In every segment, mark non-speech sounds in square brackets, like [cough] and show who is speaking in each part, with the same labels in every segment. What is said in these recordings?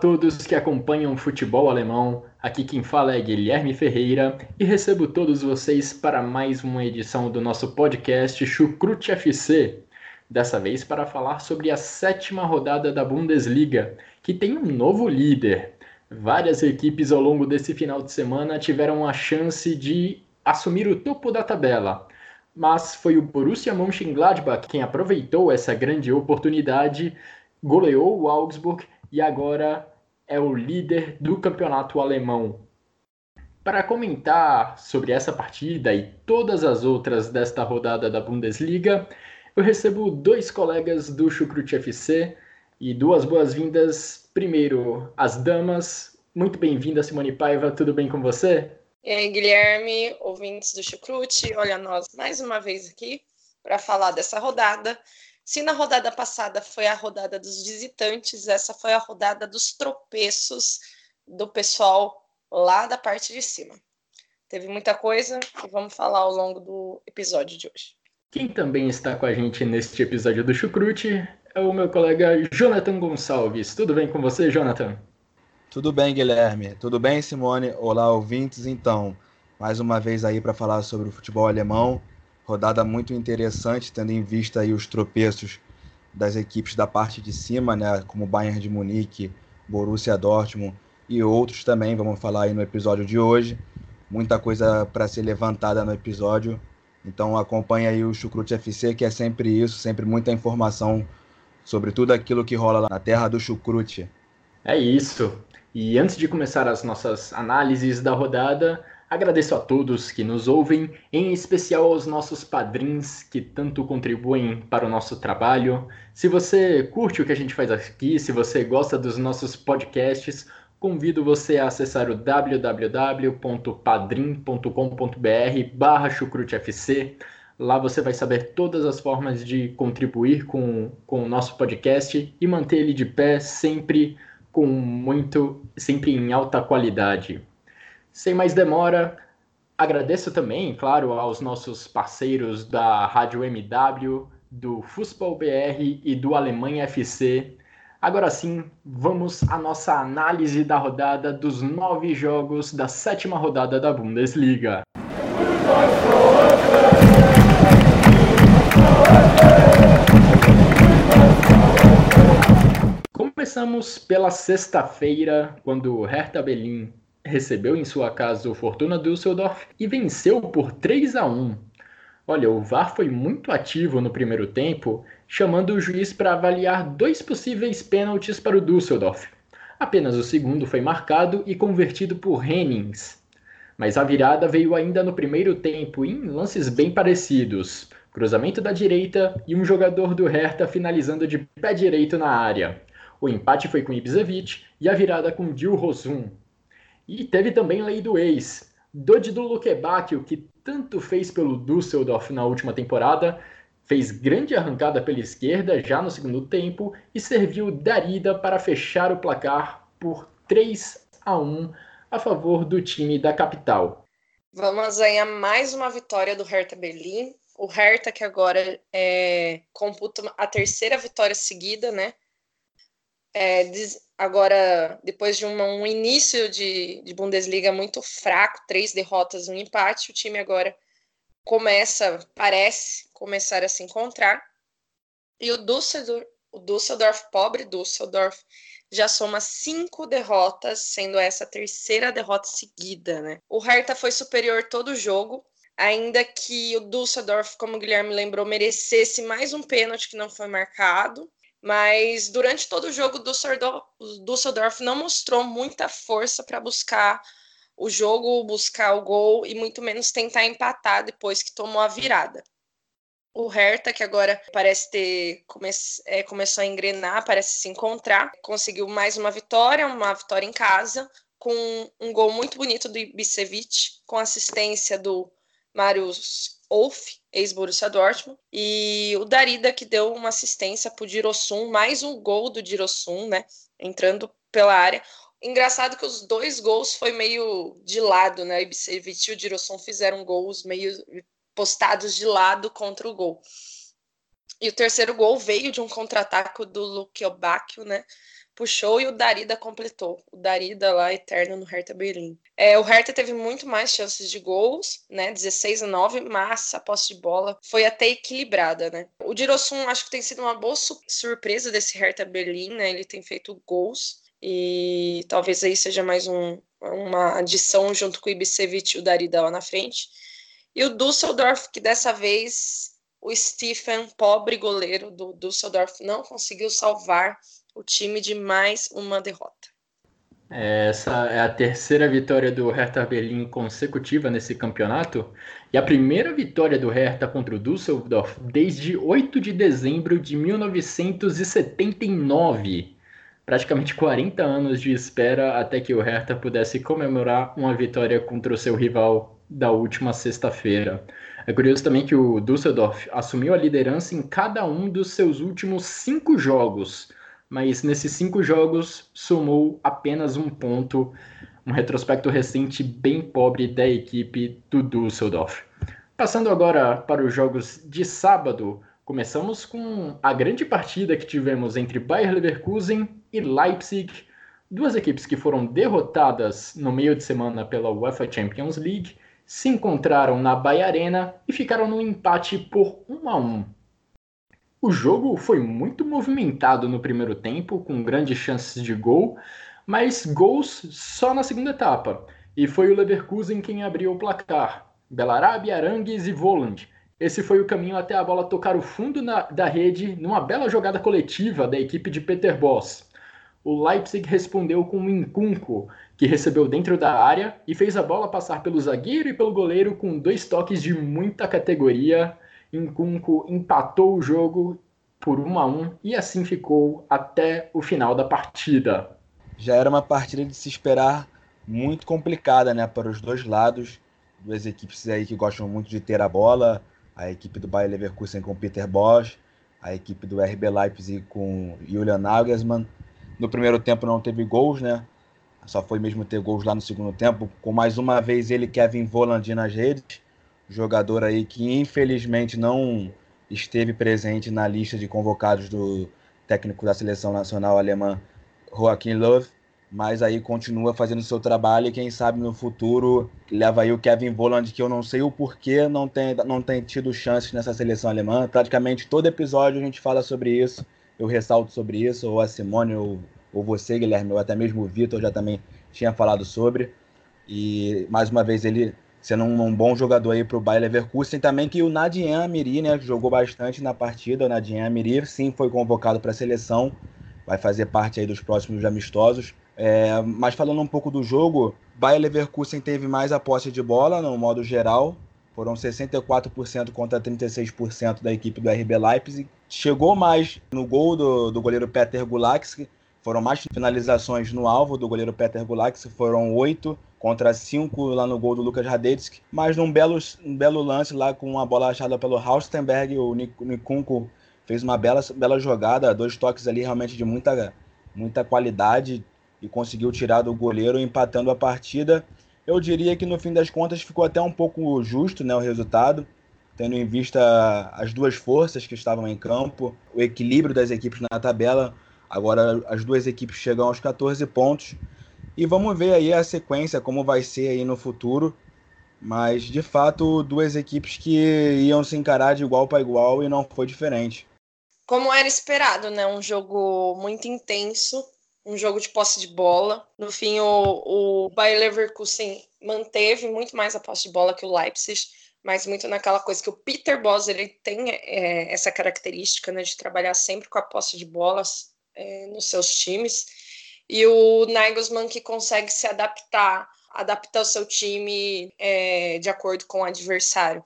Speaker 1: Todos que acompanham futebol alemão. Aqui quem fala é Guilherme Ferreira e recebo todos vocês para mais uma edição do nosso podcast Chucrute FC. Dessa vez para falar sobre a sétima rodada da Bundesliga, que tem um novo líder. Várias equipes ao longo desse final de semana tiveram a chance de assumir o topo da tabela, mas foi o Borussia Mönchengladbach quem aproveitou essa grande oportunidade, goleou o Augsburg e agora é o líder do campeonato alemão. Para comentar sobre essa partida e todas as outras desta rodada da Bundesliga, eu recebo dois colegas do Chucrute FC e duas boas-vindas. Primeiro, as damas. Muito bem-vinda, Simone Paiva. Tudo bem com você?
Speaker 2: E aí, Guilherme, ouvintes do Chucrute, olha nós mais uma vez aqui para falar dessa rodada. Se na rodada passada foi a rodada dos visitantes, essa foi a rodada dos tropeços do pessoal lá da parte de cima. Teve muita coisa e vamos falar ao longo do episódio de hoje.
Speaker 1: Quem também está com a gente neste episódio do Chucrute é o meu colega Jonathan Gonçalves. Tudo bem com você, Jonathan?
Speaker 3: Tudo bem, Guilherme. Tudo bem, Simone? Olá, ouvintes. Então, mais uma vez aí para falar sobre o futebol alemão Rodada muito interessante, tendo em vista aí os tropeços das equipes da parte de cima, né, como Bayern de Munique, Borussia Dortmund e outros também, vamos falar aí no episódio de hoje. Muita coisa para ser levantada no episódio. Então acompanhe aí o Chucrute FC, que é sempre isso, sempre muita informação sobre tudo aquilo que rola lá na terra do Chucrute.
Speaker 1: É isso. E antes de começar as nossas análises da rodada, Agradeço a todos que nos ouvem, em especial aos nossos padrinhos que tanto contribuem para o nosso trabalho. Se você curte o que a gente faz aqui, se você gosta dos nossos podcasts, convido você a acessar o www.padrim.com.br barra chucrutefc. Lá você vai saber todas as formas de contribuir com, com o nosso podcast e manter ele de pé sempre com muito, sempre em alta qualidade. Sem mais demora, agradeço também, claro, aos nossos parceiros da Rádio MW, do Fußball BR e do Alemanha FC. Agora sim, vamos à nossa análise da rodada dos nove jogos da sétima rodada da Bundesliga. Começamos pela sexta-feira, quando o Hertha Berlin recebeu em sua casa o Fortuna Düsseldorf e venceu por 3 a 1. Olha, o VAR foi muito ativo no primeiro tempo, chamando o juiz para avaliar dois possíveis pênaltis para o Düsseldorf. Apenas o segundo foi marcado e convertido por Hennings. Mas a virada veio ainda no primeiro tempo em lances bem parecidos. Cruzamento da direita e um jogador do Hertha finalizando de pé direito na área. O empate foi com Ibisevic e a virada com Dil Rosum. E teve também lei do ex. Lukebakio, o que tanto fez pelo Düsseldorf na última temporada, fez grande arrancada pela esquerda já no segundo tempo e serviu Darida para fechar o placar por 3 a 1 a favor do time da capital.
Speaker 2: Vamos ganhar mais uma vitória do Hertha Berlim. O Hertha que agora é, computa a terceira vitória seguida, né? É, agora, depois de uma, um início de, de, Bundesliga muito fraco, três derrotas, um empate, o time agora começa, parece começar a se encontrar. E o Düsseldorf, o Düsseldorf pobre Düsseldorf, já soma cinco derrotas, sendo essa a terceira derrota seguida, né? O Hertha foi superior todo o jogo, ainda que o Düsseldorf, como o Guilherme lembrou, merecesse mais um pênalti que não foi marcado. Mas durante todo o jogo, o Düsseldorf não mostrou muita força para buscar o jogo, buscar o gol e muito menos tentar empatar depois que tomou a virada. O Hertha, que agora parece ter come é, começou a engrenar, parece se encontrar, conseguiu mais uma vitória, uma vitória em casa, com um gol muito bonito do Ibisevic, com assistência do Marius Wolf, ex-Borussia Dortmund, e o Darida que deu uma assistência para o Dirossum, mais um gol do Dirossum, né, entrando pela área. Engraçado que os dois gols foi meio de lado, né? Ibisevic e o Dirossum fizeram gols meio postados de lado contra o gol. E o terceiro gol veio de um contra-ataque do Luke Obacchio, né? Puxou e o Darida completou. O Darida lá, eterno no Hertha Berlim. É, o Hertha teve muito mais chances de gols, né? 16 a 9, mas a posse de bola foi até equilibrada, né? O Dirossum acho que tem sido uma boa su surpresa desse Hertha Berlim, né? Ele tem feito gols e talvez aí seja mais um, uma adição junto com o Ibisevic e o Darida lá na frente. E o Düsseldorf, que dessa vez o Stephen, pobre goleiro do Düsseldorf, não conseguiu salvar o time de mais uma derrota.
Speaker 1: Essa é a terceira vitória do Hertha Berlim consecutiva nesse campeonato e a primeira vitória do Hertha contra o Düsseldorf desde 8 de dezembro de 1979. Praticamente 40 anos de espera até que o Hertha pudesse comemorar uma vitória contra o seu rival da última sexta-feira. É curioso também que o Düsseldorf assumiu a liderança em cada um dos seus últimos cinco jogos, mas nesses cinco jogos somou apenas um ponto, um retrospecto recente bem pobre da equipe do Düsseldorf. Passando agora para os jogos de sábado, começamos com a grande partida que tivemos entre Bayer Leverkusen e Leipzig, duas equipes que foram derrotadas no meio de semana pela UEFA Champions League se encontraram na Bahia Arena e ficaram no empate por 1 a 1. O jogo foi muito movimentado no primeiro tempo, com grandes chances de gol, mas gols só na segunda etapa. E foi o Leverkusen quem abriu o placar. Belarabe, Arangues e Voland. Esse foi o caminho até a bola tocar o fundo na, da rede numa bela jogada coletiva da equipe de Peter Boss. O Leipzig respondeu com um incunco, que recebeu dentro da área e fez a bola passar pelo zagueiro e pelo goleiro com dois toques de muita categoria. Incunco empatou o jogo por 1 a 1 e assim ficou até o final da partida.
Speaker 3: Já era uma partida de se esperar muito complicada, né, para os dois lados, duas equipes aí que gostam muito de ter a bola, a equipe do Bayer Leverkusen com Peter Bosch, a equipe do RB Leipzig com Julian Nagelsmann. No primeiro tempo não teve gols, né? Só foi mesmo ter gols lá no segundo tempo. Com mais uma vez ele, Kevin Voland nas redes. Jogador aí que infelizmente não esteve presente na lista de convocados do técnico da seleção nacional alemã, Joachim Löw. Mas aí continua fazendo seu trabalho e quem sabe no futuro leva aí o Kevin Voland, que eu não sei o porquê não tem, não tem tido chances nessa seleção alemã. Praticamente todo episódio a gente fala sobre isso, eu ressalto sobre isso, ou a Simone, ou ou você, Guilherme, ou até mesmo o Vitor já também tinha falado sobre. E mais uma vez ele sendo um, um bom jogador aí para o Bayer Leverkusen. Também que o Nadien Amiri, né, jogou bastante na partida. O Nadien Amiri sim foi convocado para a seleção, vai fazer parte aí dos próximos amistosos. É, mas falando um pouco do jogo, Bayer Leverkusen teve mais a posse de bola no modo geral. Foram 64% contra 36% da equipe do RB Leipzig. Chegou mais no gol do, do goleiro Peter Gulak, foram mais finalizações no alvo do goleiro Peter Gulak, foram oito contra cinco lá no gol do Lucas Radetzky, mas num belo, um belo lance lá com uma bola achada pelo Haustenberg, o Nikunko fez uma bela, bela jogada, dois toques ali realmente de muita, muita qualidade e conseguiu tirar do goleiro empatando a partida. Eu diria que no fim das contas ficou até um pouco justo né, o resultado, tendo em vista as duas forças que estavam em campo, o equilíbrio das equipes na tabela. Agora as duas equipes chegam aos 14 pontos e vamos ver aí a sequência, como vai ser aí no futuro. Mas de fato, duas equipes que iam se encarar de igual para igual e não foi diferente.
Speaker 2: Como era esperado, né? Um jogo muito intenso, um jogo de posse de bola. No fim, o, o Bayer Leverkusen manteve muito mais a posse de bola que o Leipzig, mas muito naquela coisa que o Peter Bosz ele tem é, essa característica né, de trabalhar sempre com a posse de bolas é, nos seus times. E o Nagelsmann que consegue se adaptar, adaptar o seu time é, de acordo com o adversário.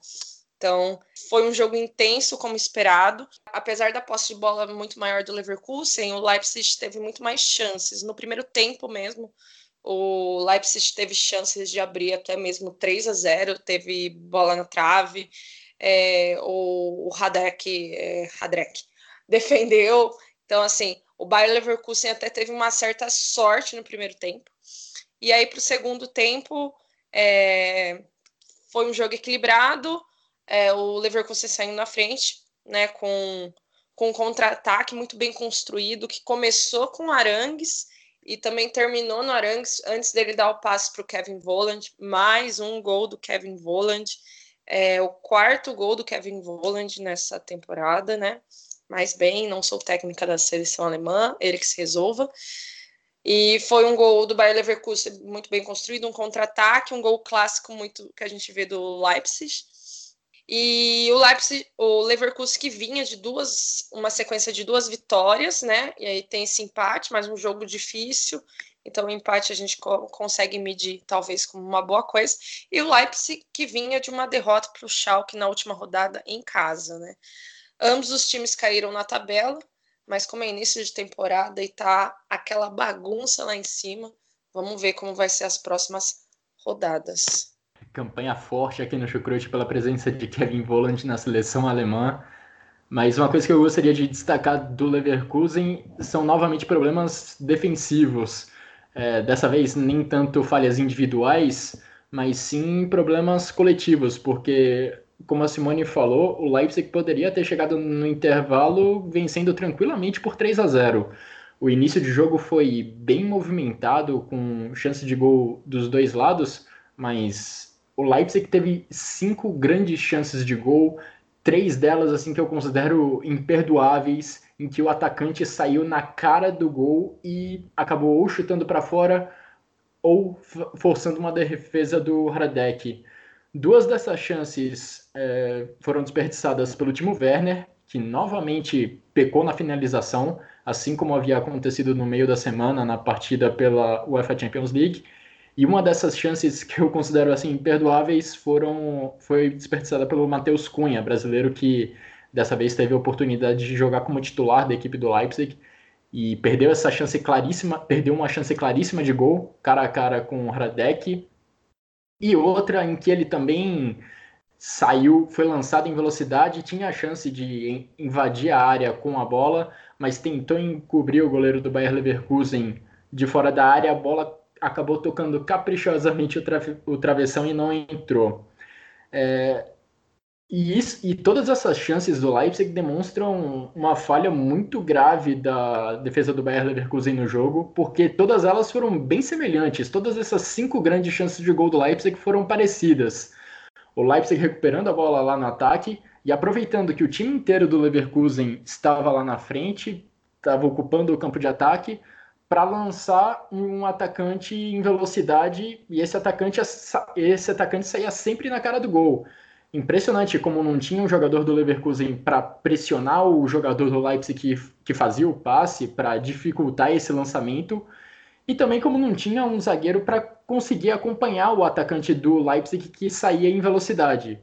Speaker 2: Então, foi um jogo intenso, como esperado. Apesar da posse de bola muito maior do Leverkusen, o Leipzig teve muito mais chances. No primeiro tempo mesmo, o Leipzig teve chances de abrir até mesmo 3 a 0, teve bola na trave. É, o, o Hadek, é, Hadrek defendeu. Então, assim, o Bayer Leverkusen até teve uma certa sorte no primeiro tempo. E aí, para o segundo tempo, é, foi um jogo equilibrado. É, o Leverkusen saindo na frente, né, com, com um contra-ataque muito bem construído, que começou com Arangues e também terminou no Arangues antes dele dar o passe para o Kevin Voland. Mais um gol do Kevin Voland. É, o quarto gol do Kevin Voland nessa temporada, né? Mais bem, não sou técnica da seleção alemã, ele que se resolva. E foi um gol do Bayer Leverkusen muito bem construído, um contra-ataque, um gol clássico muito que a gente vê do Leipzig. E o Leipzig, o Leverkusen que vinha de duas, uma sequência de duas vitórias, né? E aí tem esse empate, mas um jogo difícil. Então o empate a gente co consegue medir talvez como uma boa coisa. E o Leipzig que vinha de uma derrota para o Schalke na última rodada em casa, né? Ambos os times caíram na tabela, mas como é início de temporada e tá aquela bagunça lá em cima, vamos ver como vai ser as próximas rodadas.
Speaker 1: Campanha forte aqui no Chucrute pela presença de Kevin Voland na seleção alemã. Mas uma coisa que eu gostaria de destacar do Leverkusen são novamente problemas defensivos. É, dessa vez, nem tanto falhas individuais, mas sim problemas coletivos, porque como a Simone falou, o Leipzig poderia ter chegado no intervalo vencendo tranquilamente por 3 a 0. O início de jogo foi bem movimentado, com chance de gol dos dois lados, mas o Leipzig teve cinco grandes chances de gol, três delas assim que eu considero imperdoáveis, em que o atacante saiu na cara do gol e acabou ou chutando para fora ou forçando uma defesa do Hradek. Duas dessas chances é, foram desperdiçadas pelo Timo Werner, que novamente pecou na finalização, assim como havia acontecido no meio da semana na partida pela UEFA Champions League. E uma dessas chances que eu considero assim imperdoáveis foram foi desperdiçada pelo Matheus Cunha, brasileiro que dessa vez teve a oportunidade de jogar como titular da equipe do Leipzig e perdeu essa chance claríssima, perdeu uma chance claríssima de gol, cara a cara com o Hradek, e outra em que ele também saiu, foi lançado em velocidade, tinha a chance de invadir a área com a bola, mas tentou encobrir o goleiro do Bayer Leverkusen de fora da área, a bola acabou tocando caprichosamente o, tra o travessão e não entrou. É, e, isso, e todas essas chances do Leipzig demonstram uma falha muito grave da defesa do Bayer Leverkusen no jogo, porque todas elas foram bem semelhantes. Todas essas cinco grandes chances de gol do Leipzig foram parecidas. O Leipzig recuperando a bola lá no ataque e aproveitando que o time inteiro do Leverkusen estava lá na frente, estava ocupando o campo de ataque, para lançar um atacante em velocidade e esse atacante, esse atacante saía sempre na cara do gol impressionante como não tinha um jogador do Leverkusen para pressionar o jogador do Leipzig que, que fazia o passe, para dificultar esse lançamento, e também como não tinha um zagueiro para conseguir acompanhar o atacante do Leipzig que saía em velocidade.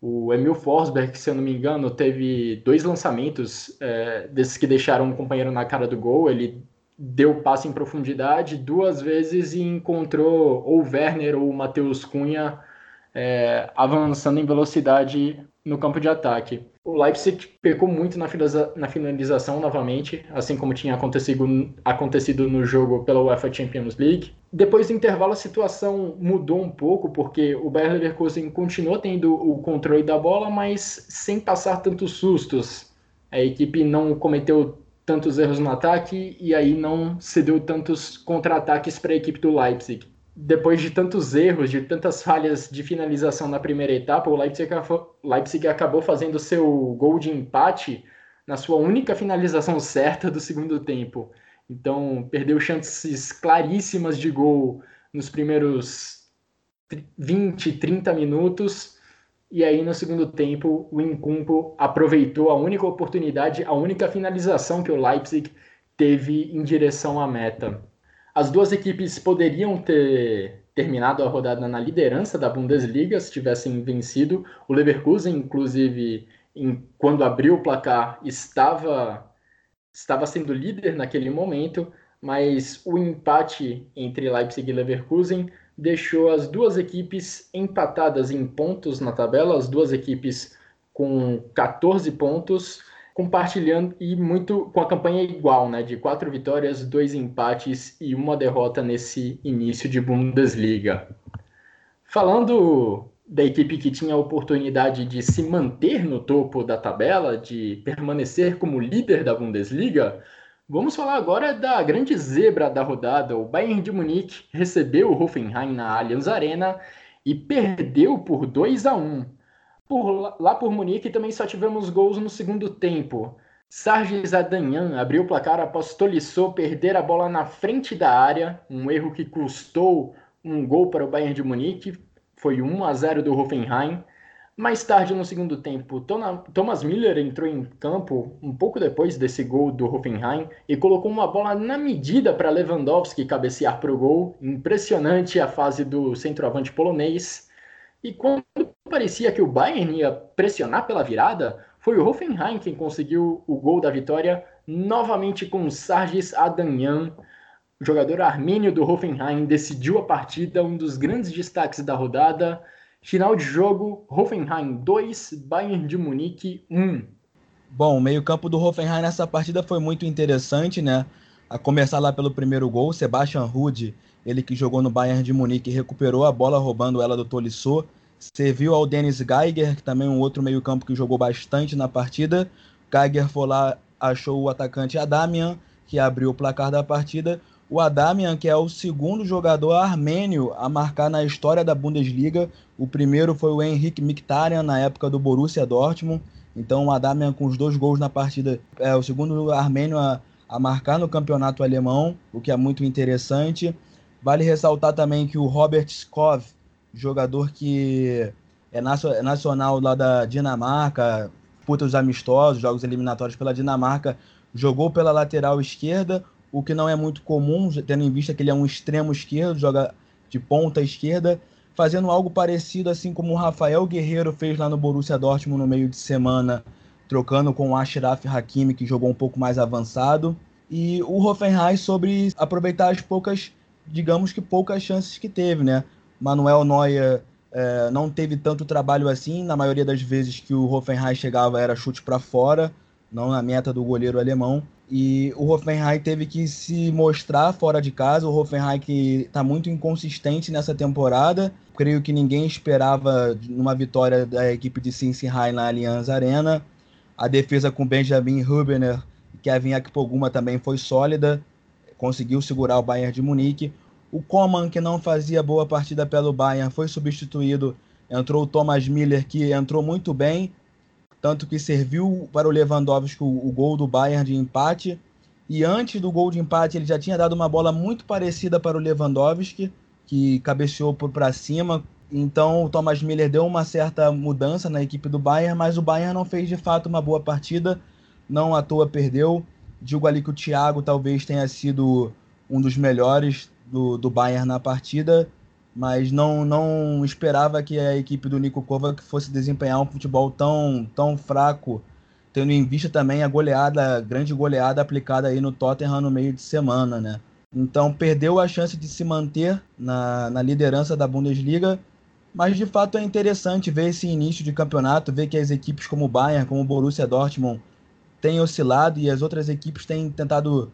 Speaker 1: O Emil Forsberg, se eu não me engano, teve dois lançamentos é, desses que deixaram um companheiro na cara do gol. Ele deu passe em profundidade duas vezes e encontrou ou o Werner ou Matheus Cunha é, avançando em velocidade no campo de ataque. O Leipzig pecou muito na, na finalização novamente, assim como tinha acontecido, acontecido no jogo pela UEFA Champions League. Depois do intervalo, a situação mudou um pouco, porque o Bayer Leverkusen continuou tendo o controle da bola, mas sem passar tantos sustos. A equipe não cometeu tantos erros no ataque e aí não cedeu tantos contra-ataques para a equipe do Leipzig depois de tantos erros, de tantas falhas de finalização na primeira etapa, o Leipzig, Leipzig acabou fazendo seu gol de empate na sua única finalização certa do segundo tempo. Então, perdeu chances claríssimas de gol nos primeiros 20, 30 minutos. E aí, no segundo tempo, o Incumpo aproveitou a única oportunidade, a única finalização que o Leipzig teve em direção à meta as duas equipes poderiam ter, terminado a rodada na liderança da Bundesliga se tivessem vencido. O Leverkusen, inclusive, em, quando abriu o placar, estava estava sendo líder naquele momento, mas o empate entre Leipzig e Leverkusen deixou as duas equipes empatadas em pontos na tabela, as duas equipes com 14 pontos, compartilhando e muito com a campanha igual, né, de quatro vitórias, dois empates e uma derrota nesse início de Bundesliga. Falando da equipe que tinha a oportunidade de se manter no topo da tabela, de permanecer como líder da Bundesliga, vamos falar agora da grande zebra da rodada. O Bayern de Munique recebeu o Hoffenheim na Allianz Arena e perdeu por 2 a 1. Por, lá por Munique também só tivemos gols no segundo tempo. Sargis Adanyan abriu o placar após Tolisso perder a bola na frente da área, um erro que custou um gol para o Bayern de Munique, foi 1 a 0 do Hoffenheim. Mais tarde, no segundo tempo, Thomas Miller entrou em campo um pouco depois desse gol do Hoffenheim e colocou uma bola na medida para Lewandowski cabecear para o gol. Impressionante a fase do centroavante polonês. E quando parecia que o Bayern ia pressionar pela virada, foi o Hoffenheim quem conseguiu o gol da vitória, novamente com Sargis Adanyan, o jogador armênio do Hoffenheim decidiu a partida, um dos grandes destaques da rodada. Final de jogo, Hoffenheim 2, Bayern de Munique 1.
Speaker 3: Bom, o meio-campo do Hoffenheim nessa partida foi muito interessante, né? A começar lá pelo primeiro gol, Sebastian Rude, ele que jogou no Bayern de Munique, recuperou a bola roubando ela do Tolisso. Serviu ao Dennis Geiger, que também é um outro meio-campo que jogou bastante na partida. Geiger foi lá, achou o atacante Adamian, que abriu o placar da partida o Adamian, que é o segundo jogador armênio a marcar na história da Bundesliga. O primeiro foi o Henrik Mkhitaryan, na época do Borussia Dortmund. Então, o Adamian, com os dois gols na partida, é o segundo armênio a, a marcar no campeonato alemão, o que é muito interessante. Vale ressaltar também que o Robert Skov, jogador que é, é nacional lá da Dinamarca, disputa os amistosos, jogos eliminatórios pela Dinamarca, jogou pela lateral esquerda o que não é muito comum, tendo em vista que ele é um extremo esquerdo, joga de ponta esquerda, fazendo algo parecido assim como o Rafael Guerreiro fez lá no Borussia Dortmund no meio de semana, trocando com o Ashraf Hakimi, que jogou um pouco mais avançado. E o Hoffenheim sobre aproveitar as poucas, digamos que poucas chances que teve, né? Manuel Neuer é, não teve tanto trabalho assim, na maioria das vezes que o Hoffenheim chegava era chute para fora, não na meta do goleiro alemão. E o Hoffenheim teve que se mostrar fora de casa. O Hoffenheim que está muito inconsistente nessa temporada. Creio que ninguém esperava uma vitória da equipe de Cincinnati na Allianz Arena. A defesa com Benjamin Hubener e Kevin Akpoguma também foi sólida. Conseguiu segurar o Bayern de Munique. O Coman, que não fazia boa partida pelo Bayern, foi substituído. Entrou o Thomas Miller, que entrou muito bem tanto que serviu para o Lewandowski o, o gol do Bayern de empate. E antes do gol de empate, ele já tinha dado uma bola muito parecida para o Lewandowski, que cabeceou para cima. Então o Thomas Miller deu uma certa mudança na equipe do Bayern, mas o Bayern não fez de fato uma boa partida, não à toa perdeu. Digo ali que o Thiago talvez tenha sido um dos melhores do, do Bayern na partida, mas não, não esperava que a equipe do Nico Kovac fosse desempenhar um futebol tão, tão fraco, tendo em vista também a goleada, a grande goleada aplicada aí no Tottenham no meio de semana, né? Então perdeu a chance de se manter na, na liderança da Bundesliga, mas de fato é interessante ver esse início de campeonato, ver que as equipes como o Bayern, como o Borussia Dortmund têm oscilado e as outras equipes têm tentado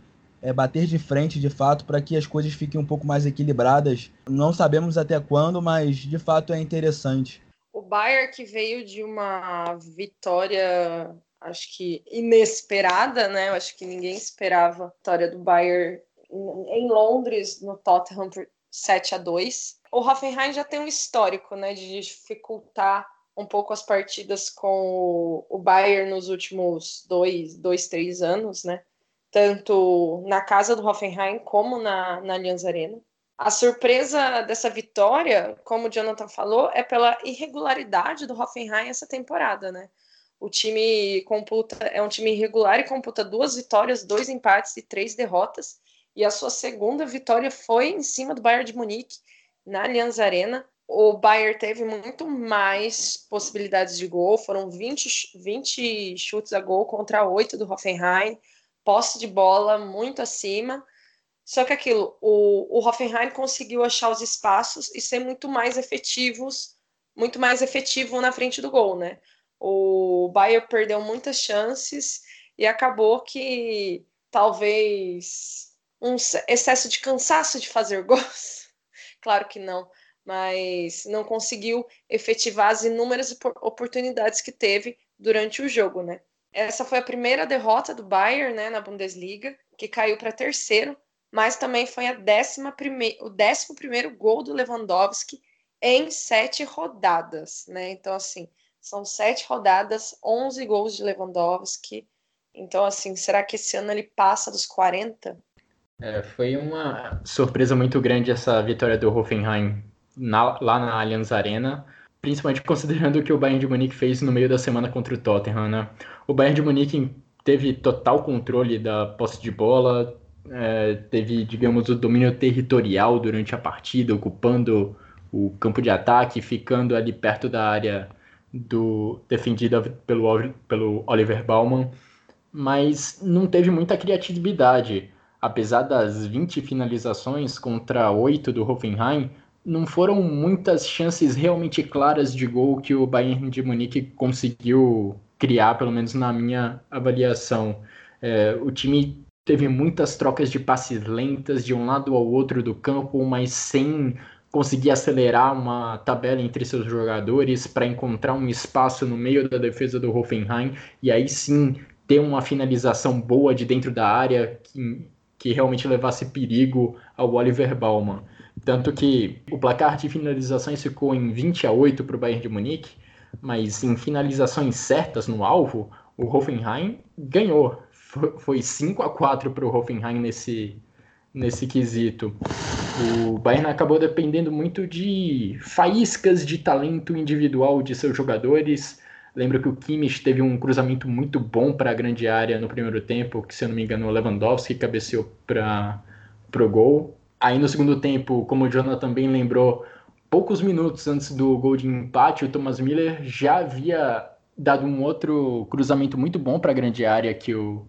Speaker 3: é, bater de frente de fato para que as coisas fiquem um pouco mais equilibradas. Não sabemos até quando, mas de fato é interessante.
Speaker 2: O Bayern que veio de uma vitória, acho que inesperada, né? Acho que ninguém esperava a vitória do Bayern em Londres no Tottenham por 7 a 2. O Hoffenheim já tem um histórico, né, de dificultar um pouco as partidas com o Bayern nos últimos dois, dois, três anos, né? Tanto na casa do Hoffenheim como na, na Allianz Arena. A surpresa dessa vitória, como o Jonathan falou, é pela irregularidade do Hoffenheim essa temporada, né? O time computa é um time irregular e computa duas vitórias, dois empates e três derrotas. E a sua segunda vitória foi em cima do Bayern de Munique, na Allianz Arena. O Bayern teve muito mais possibilidades de gol, foram 20, 20 chutes a gol contra 8 do Hoffenheim, posse de bola muito acima. Só que aquilo, o, o Hoffenheim conseguiu achar os espaços e ser muito mais efetivos, muito mais efetivo na frente do gol, né? O Bayern perdeu muitas chances e acabou que talvez um excesso de cansaço de fazer [laughs] gols. claro que não, mas não conseguiu efetivar as inúmeras oportunidades que teve durante o jogo, né? Essa foi a primeira derrota do Bayern, né, na Bundesliga, que caiu para terceiro, mas também foi a décima prime... o décimo primeiro gol do Lewandowski em sete rodadas, né? Então, assim, são sete rodadas, 11 gols de Lewandowski. Então, assim, será que esse ano ele passa dos 40?
Speaker 1: É, foi uma surpresa muito grande essa vitória do Hoffenheim na, lá na Allianz Arena, principalmente considerando o que o Bayern de Munique fez no meio da semana contra o Tottenham, né? O Bayern de Munique teve total controle da posse de bola, é, teve, digamos, o domínio territorial durante a partida, ocupando o campo de ataque, ficando ali perto da área do defendida pelo, pelo Oliver Baumann, mas não teve muita criatividade. Apesar das 20 finalizações contra 8 do Hoffenheim, não foram muitas chances realmente claras de gol que o Bayern de Munique conseguiu criar, pelo menos na minha avaliação. É, o time teve muitas trocas de passes lentas de um lado ao outro do campo, mas sem conseguir acelerar uma tabela entre seus jogadores para encontrar um espaço no meio da defesa do Hoffenheim e aí sim ter uma finalização boa de dentro da área que, que realmente levasse perigo ao Oliver Baumann. Tanto que o placar de finalizações ficou em 20 a 8 para o Bayern de Munique, mas em finalizações certas no alvo, o Hoffenheim ganhou. Foi 5 a 4 para o Hoffenheim nesse, nesse quesito. O Bayern acabou dependendo muito de faíscas de talento individual de seus jogadores. Lembro que o Kimmich teve um cruzamento muito bom para a grande área no primeiro tempo, que se eu não me engano o Lewandowski cabeceou para o gol. Aí no segundo tempo, como o Jonathan também lembrou, poucos minutos antes do gol de empate, o Thomas Miller já havia dado um outro cruzamento muito bom para a grande área que o,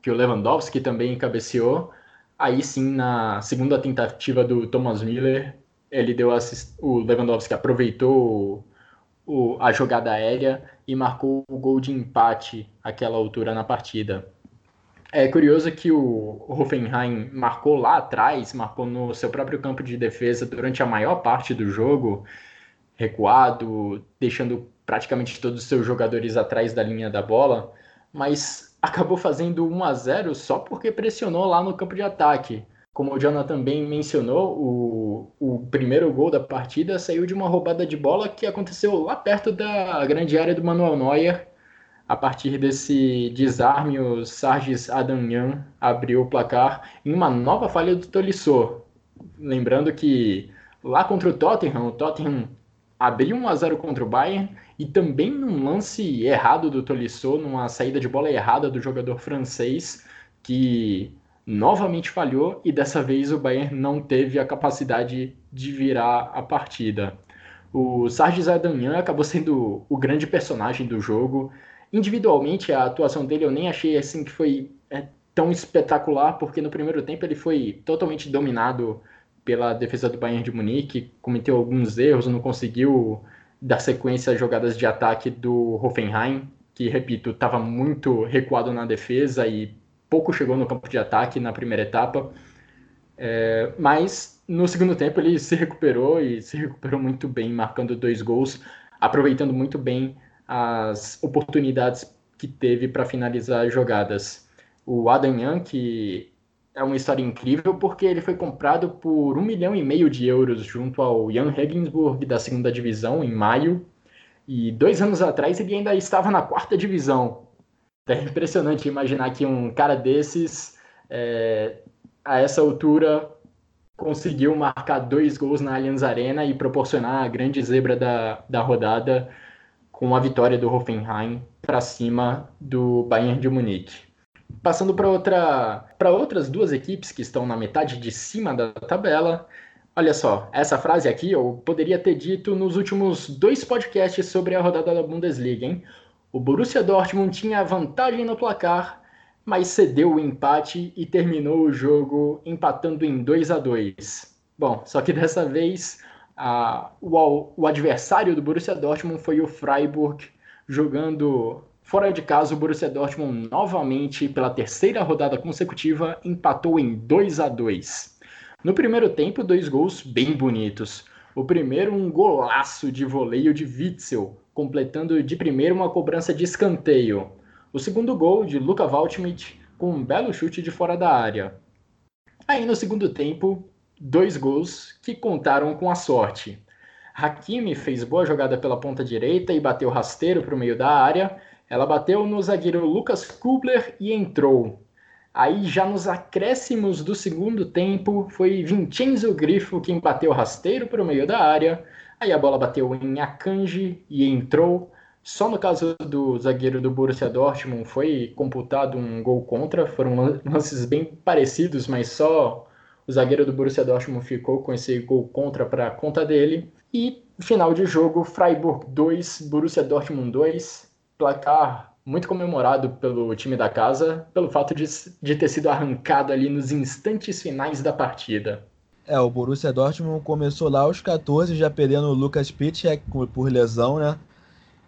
Speaker 1: que o Lewandowski também cabeceou. Aí sim, na segunda tentativa do Thomas Miller, ele deu assist... o Lewandowski aproveitou o... a jogada aérea e marcou o gol de empate àquela altura na partida. É curioso que o Hoffenheim marcou lá atrás, marcou no seu próprio campo de defesa durante a maior parte do jogo, recuado, deixando praticamente todos os seus jogadores atrás da linha da bola, mas acabou fazendo 1 a 0 só porque pressionou lá no campo de ataque. Como o Jonathan também mencionou, o, o primeiro gol da partida saiu de uma roubada de bola que aconteceu lá perto da grande área do Manuel Neuer. A partir desse desarme, o Sargis Adanyan abriu o placar em uma nova falha do Tolisso. Lembrando que lá contra o Tottenham, o Tottenham abriu 1 a 0 contra o Bayern e também num lance errado do Tolisso, numa saída de bola errada do jogador francês, que novamente falhou e dessa vez o Bayern não teve a capacidade de virar a partida. O Sargis Adanyan acabou sendo o grande personagem do jogo. Individualmente, a atuação dele eu nem achei assim que foi é, tão espetacular, porque no primeiro tempo ele foi totalmente dominado pela defesa do Bayern de Munique, cometeu alguns erros, não conseguiu dar sequência às jogadas de ataque do Hoffenheim, que, repito, estava muito recuado na defesa e pouco chegou no campo de ataque na primeira etapa. É, mas no segundo tempo ele se recuperou e se recuperou muito bem, marcando dois gols, aproveitando muito bem as oportunidades que teve para finalizar as jogadas. O Adam Young, que é uma história incrível porque ele foi comprado por um milhão e meio de euros junto ao Jan Regensburg da segunda divisão em maio. E dois anos atrás ele ainda estava na quarta divisão. É impressionante imaginar que um cara desses, é, a essa altura, conseguiu marcar dois gols na Allianz Arena e proporcionar a grande zebra da, da rodada com a vitória do Hoffenheim para cima do Bayern de Munique. Passando para outra, para outras duas equipes que estão na metade de cima da tabela, Olha só, essa frase aqui eu poderia ter dito nos últimos dois podcasts sobre a rodada da Bundesliga, hein? O Borussia Dortmund tinha vantagem no placar, mas cedeu o empate e terminou o jogo empatando em 2 a 2. Bom, só que [laughs] dessa vez a, o, o adversário do Borussia Dortmund foi o Freiburg, jogando fora de casa. O Borussia Dortmund novamente, pela terceira rodada consecutiva, empatou em 2 a 2. No primeiro tempo, dois gols bem bonitos. O primeiro, um golaço de voleio de Witzel, completando de primeiro uma cobrança de escanteio. O segundo gol, de Luca Waldschmidt, com um belo chute de fora da área. Aí no segundo tempo, dois gols que contaram com a sorte. Hakimi fez boa jogada pela ponta direita e bateu rasteiro para o meio da área. Ela bateu no zagueiro Lucas Kubler e entrou. Aí já nos acréscimos do segundo tempo, foi Vincenzo Grifo quem bateu rasteiro para o meio da área. Aí a bola bateu em Akanji e entrou. Só no caso do zagueiro do Borussia Dortmund foi computado um gol contra. Foram lances bem parecidos, mas só o zagueiro do Borussia Dortmund ficou com esse gol contra para conta dele. E final de jogo, Freiburg 2, Borussia Dortmund 2. Placar muito comemorado pelo time da casa, pelo fato de, de ter sido arrancado ali nos instantes finais da partida.
Speaker 3: É, o Borussia Dortmund começou lá aos 14, já perdendo o Lucas Piszczek por lesão, né?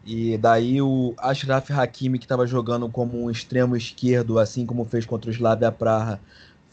Speaker 3: E daí o Ashraf Hakimi, que estava jogando como um extremo esquerdo, assim como fez contra o Slavia Praha,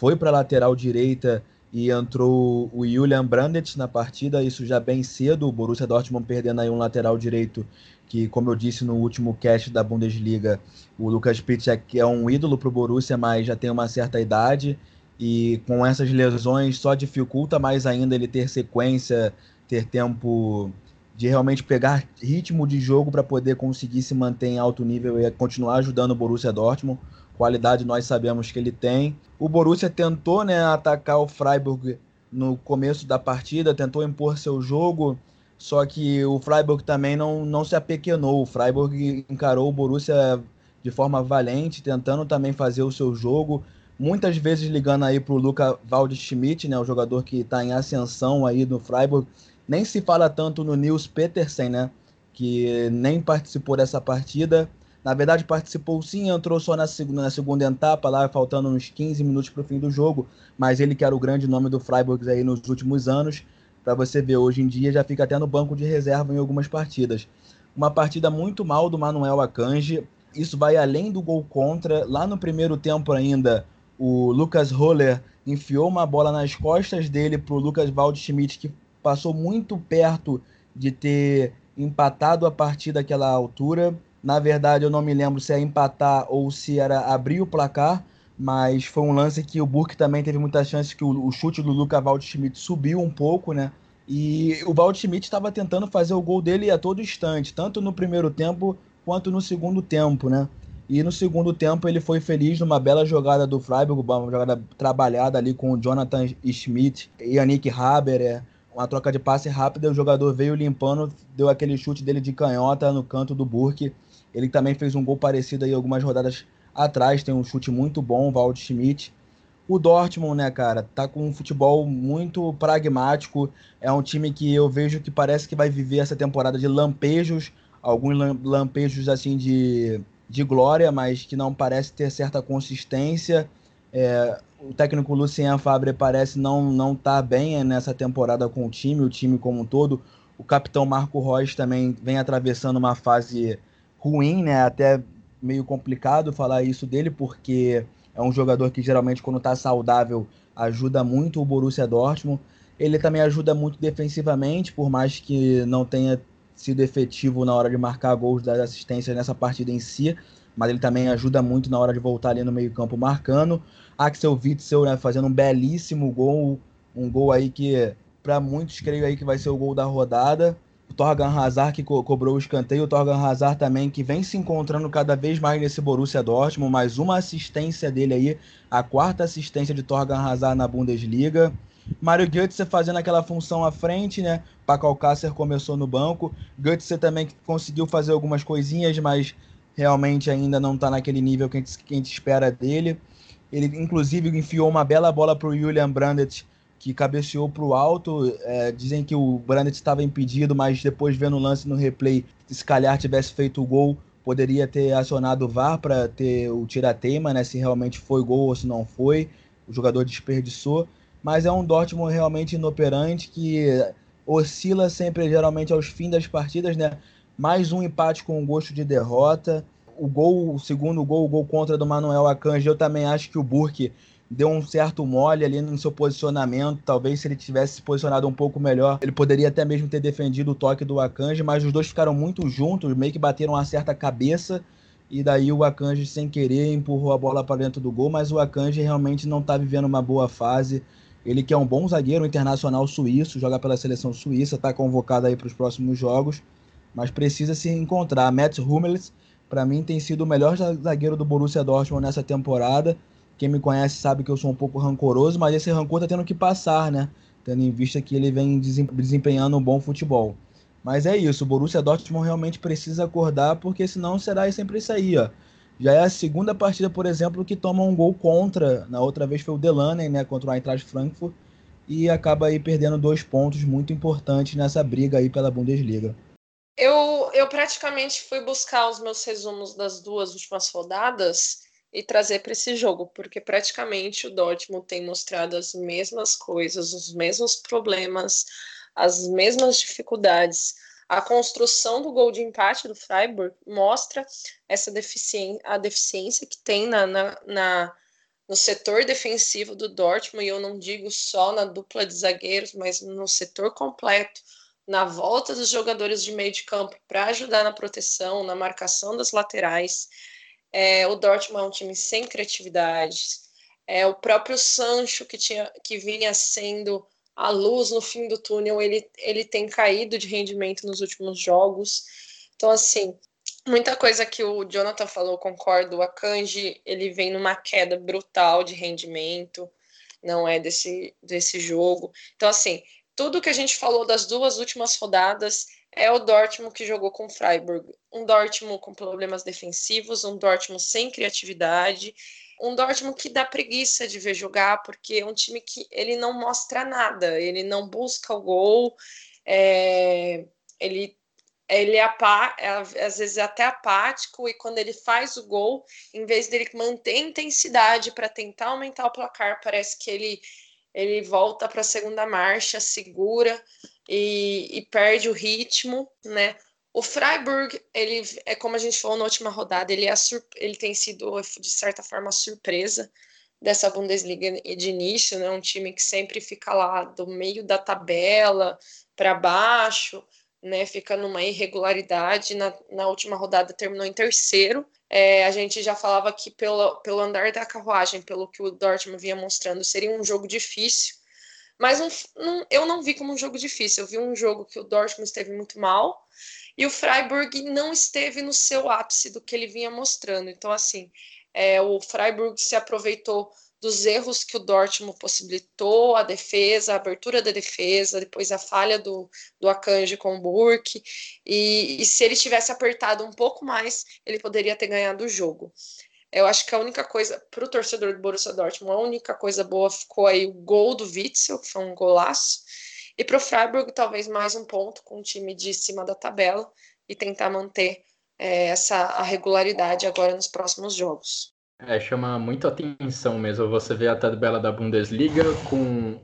Speaker 3: foi para a lateral direita e entrou o Julian Brandt na partida, isso já bem cedo, o Borussia Dortmund perdendo aí um lateral direito que, como eu disse no último cast da Bundesliga, o Lucas Piszczek é um ídolo para o Borussia, mas já tem uma certa idade e com essas lesões só dificulta mais ainda ele ter sequência, ter tempo de realmente pegar ritmo de jogo para poder conseguir se manter em alto nível e continuar ajudando o Borussia Dortmund. Qualidade nós sabemos que ele tem. O Borussia tentou né, atacar o Freiburg no começo da partida, tentou impor seu jogo, só que o Freiburg também não, não se apequenou. O Freiburg encarou o Borussia de forma valente, tentando também fazer o seu jogo. Muitas vezes ligando aí para o Luca Waldschmidt, né, o jogador que está em ascensão aí no Freiburg. Nem se fala tanto no Nils Petersen, né, que nem participou dessa partida. Na verdade, participou sim, entrou só na segunda, na segunda etapa, lá faltando uns 15 minutos para o fim do jogo, mas ele que era o grande nome do Freiburg aí nos últimos anos para você ver, hoje em dia já fica até no banco de reserva em algumas partidas. Uma partida muito mal do Manuel Akanji, isso vai além do gol contra. Lá no primeiro tempo ainda, o Lucas Roller enfiou uma bola nas costas dele para o Lucas Waldschmidt, que passou muito perto de ter empatado a partida àquela altura. Na verdade, eu não me lembro se é empatar ou se era abrir o placar, mas foi um lance que o Burke também teve muita chance que o, o chute do Luca Waldschmidt subiu um pouco, né? E o Waldschmidt estava tentando fazer o gol dele a todo instante, tanto no primeiro tempo quanto no segundo tempo, né? E no segundo tempo ele foi feliz numa bela jogada do Freiburg, uma jogada trabalhada ali com o Jonathan Schmidt e Yannick Haber, é, uma troca de passe rápida, o jogador veio limpando, deu aquele chute dele de canhota no canto do Burke. Ele também fez um gol parecido aí algumas rodadas Atrás tem um chute muito bom, o Wald Schmidt. O Dortmund, né, cara, tá com um futebol muito pragmático. É um time que eu vejo que parece que vai viver essa temporada de lampejos, alguns lampejos assim de, de glória, mas que não parece ter certa consistência. É, o técnico Lucien Fabre parece não não tá bem nessa temporada com o time, o time como um todo. O capitão Marco Reus também vem atravessando uma fase ruim, né? Até meio complicado falar isso dele, porque é um jogador que geralmente, quando está saudável, ajuda muito o Borussia Dortmund. Ele também ajuda muito defensivamente, por mais que não tenha sido efetivo na hora de marcar gols das assistências nessa partida em si, mas ele também ajuda muito na hora de voltar ali no meio-campo marcando. Axel Witzel né, fazendo um belíssimo gol, um gol aí que para muitos creio aí que vai ser o gol da rodada o Torgan Hazard que co cobrou o escanteio, o Torgan Hazard também que vem se encontrando cada vez mais nesse Borussia Dortmund, mais uma assistência dele aí, a quarta assistência de Torgan Hazard na Bundesliga. Mário Götze fazendo aquela função à frente, né? Paco Alcácer começou no banco. Götze também conseguiu fazer algumas coisinhas, mas realmente ainda não está naquele nível que a, gente, que a gente espera dele. Ele, inclusive, enfiou uma bela bola para o Julian Brandt, que cabeceou para o alto. É, dizem que o Brandt estava impedido, mas depois vendo o lance no replay, se calhar tivesse feito o gol, poderia ter acionado o VAR para ter o tirateima, né? Se realmente foi gol ou se não foi. O jogador desperdiçou. Mas é um Dortmund realmente inoperante que oscila sempre, geralmente, aos fins das partidas, né? Mais um empate com gosto de derrota. O gol, o segundo gol, o gol contra do Manuel Akanji, eu também acho que o Burke deu um certo mole ali no seu posicionamento. Talvez se ele tivesse se posicionado um pouco melhor, ele poderia até mesmo ter defendido o toque do Akanji, mas os dois ficaram muito juntos, meio que bateram uma certa cabeça. E daí o Akanji, sem querer, empurrou a bola para dentro do gol, mas o Akanji realmente não está vivendo uma boa fase. Ele que é um bom zagueiro internacional suíço, joga pela seleção suíça, está convocado aí para os próximos jogos, mas precisa se encontrar. Mats Hummels, para mim, tem sido o melhor zagueiro do Borussia Dortmund nessa temporada quem me conhece sabe que eu sou um pouco rancoroso, mas esse rancor tá tendo que passar, né? Tendo em vista que ele vem desempenhando um bom futebol. Mas é isso, o Borussia Dortmund realmente precisa acordar, porque senão será sempre isso aí, ó. Já é a segunda partida, por exemplo, que toma um gol contra. Na outra vez foi o Delaney, né, contra o Eintracht Frankfurt, e acaba aí perdendo dois pontos muito importantes nessa briga aí pela Bundesliga.
Speaker 2: Eu, eu praticamente fui buscar os meus resumos das duas últimas rodadas e trazer para esse jogo, porque praticamente o Dortmund tem mostrado as mesmas coisas, os mesmos problemas, as mesmas dificuldades. A construção do gol de empate do Freiburg mostra essa deficiência, a deficiência que tem na, na, na, no setor defensivo do Dortmund, e eu não digo só na dupla de zagueiros, mas no setor completo, na volta dos jogadores de meio de campo para ajudar na proteção, na marcação das laterais. É, o Dortmund é um time sem criatividade. É, o próprio Sancho, que, tinha, que vinha sendo a luz no fim do túnel, ele, ele tem caído de rendimento nos últimos jogos. Então, assim, muita coisa que o Jonathan falou, concordo. O Akanji, ele vem numa queda brutal de rendimento, não é desse, desse jogo. Então, assim, tudo que a gente falou das duas últimas rodadas é o Dortmund que jogou com o Freiburg. Um Dortmund com problemas defensivos, um Dortmund sem criatividade, um Dortmund que dá preguiça de ver jogar, porque é um time que ele não mostra nada, ele não busca o gol, é, ele ele é, é às vezes é até apático e quando ele faz o gol, em vez dele manter intensidade para tentar aumentar o placar, parece que ele ele volta para a segunda marcha, segura e, e, perde o ritmo, né? O Freiburg, ele é como a gente falou na última rodada, ele, é ele tem sido de certa forma surpresa dessa Bundesliga de início, né? Um time que sempre fica lá do meio da tabela para baixo, né? Fica numa irregularidade. Na, na última rodada terminou em terceiro. É, a gente já falava que pelo, pelo andar da carruagem, pelo que o Dortmund vinha mostrando, seria um jogo difícil mas não, não, eu não vi como um jogo difícil. Eu vi um jogo que o Dortmund esteve muito mal e o Freiburg não esteve no seu ápice do que ele vinha mostrando. Então, assim, é, o Freiburg se aproveitou dos erros que o Dortmund possibilitou, a defesa, a abertura da defesa, depois a falha do, do Akanji com o Burke, e, e se ele tivesse apertado um pouco mais, ele poderia ter ganhado o jogo. Eu acho que a única coisa, para o torcedor do Borussia Dortmund, a única coisa boa ficou aí o gol do Witzel, que foi um golaço. E para o Freiburg, talvez mais um ponto com o time de cima da tabela e tentar manter é, essa a regularidade agora nos próximos jogos.
Speaker 1: É, chama muito atenção mesmo você ver a tabela da Bundesliga com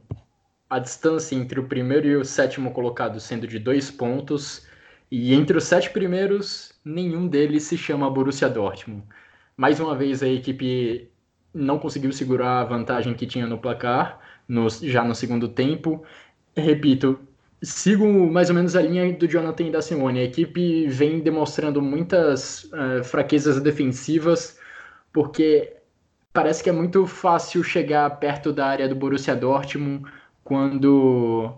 Speaker 1: a distância entre o primeiro e o sétimo colocado sendo de dois pontos, e entre os sete primeiros, nenhum deles se chama Borussia Dortmund. Mais uma vez a equipe não conseguiu segurar a vantagem que tinha no placar, no, já no segundo tempo. Repito, sigo mais ou menos a linha do Jonathan e da Simone. A equipe vem demonstrando muitas uh, fraquezas defensivas, porque parece que é muito fácil chegar perto da área do Borussia Dortmund quando,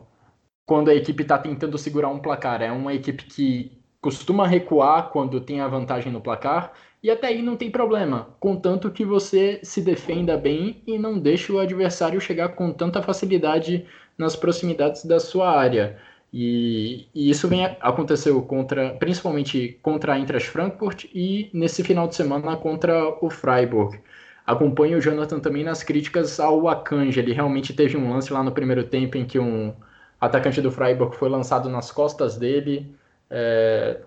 Speaker 1: quando a equipe está tentando segurar um placar. É uma equipe que costuma recuar quando tem a vantagem no placar e até aí não tem problema, contanto que você se defenda bem e não deixe o adversário chegar com tanta facilidade nas proximidades da sua área. E, e isso vem aconteceu contra, principalmente contra a Eintracht Frankfurt e nesse final de semana contra o Freiburg. acompanho o Jonathan também nas críticas ao Akanji. Ele realmente teve um lance lá no primeiro tempo em que um atacante do Freiburg foi lançado nas costas dele. É,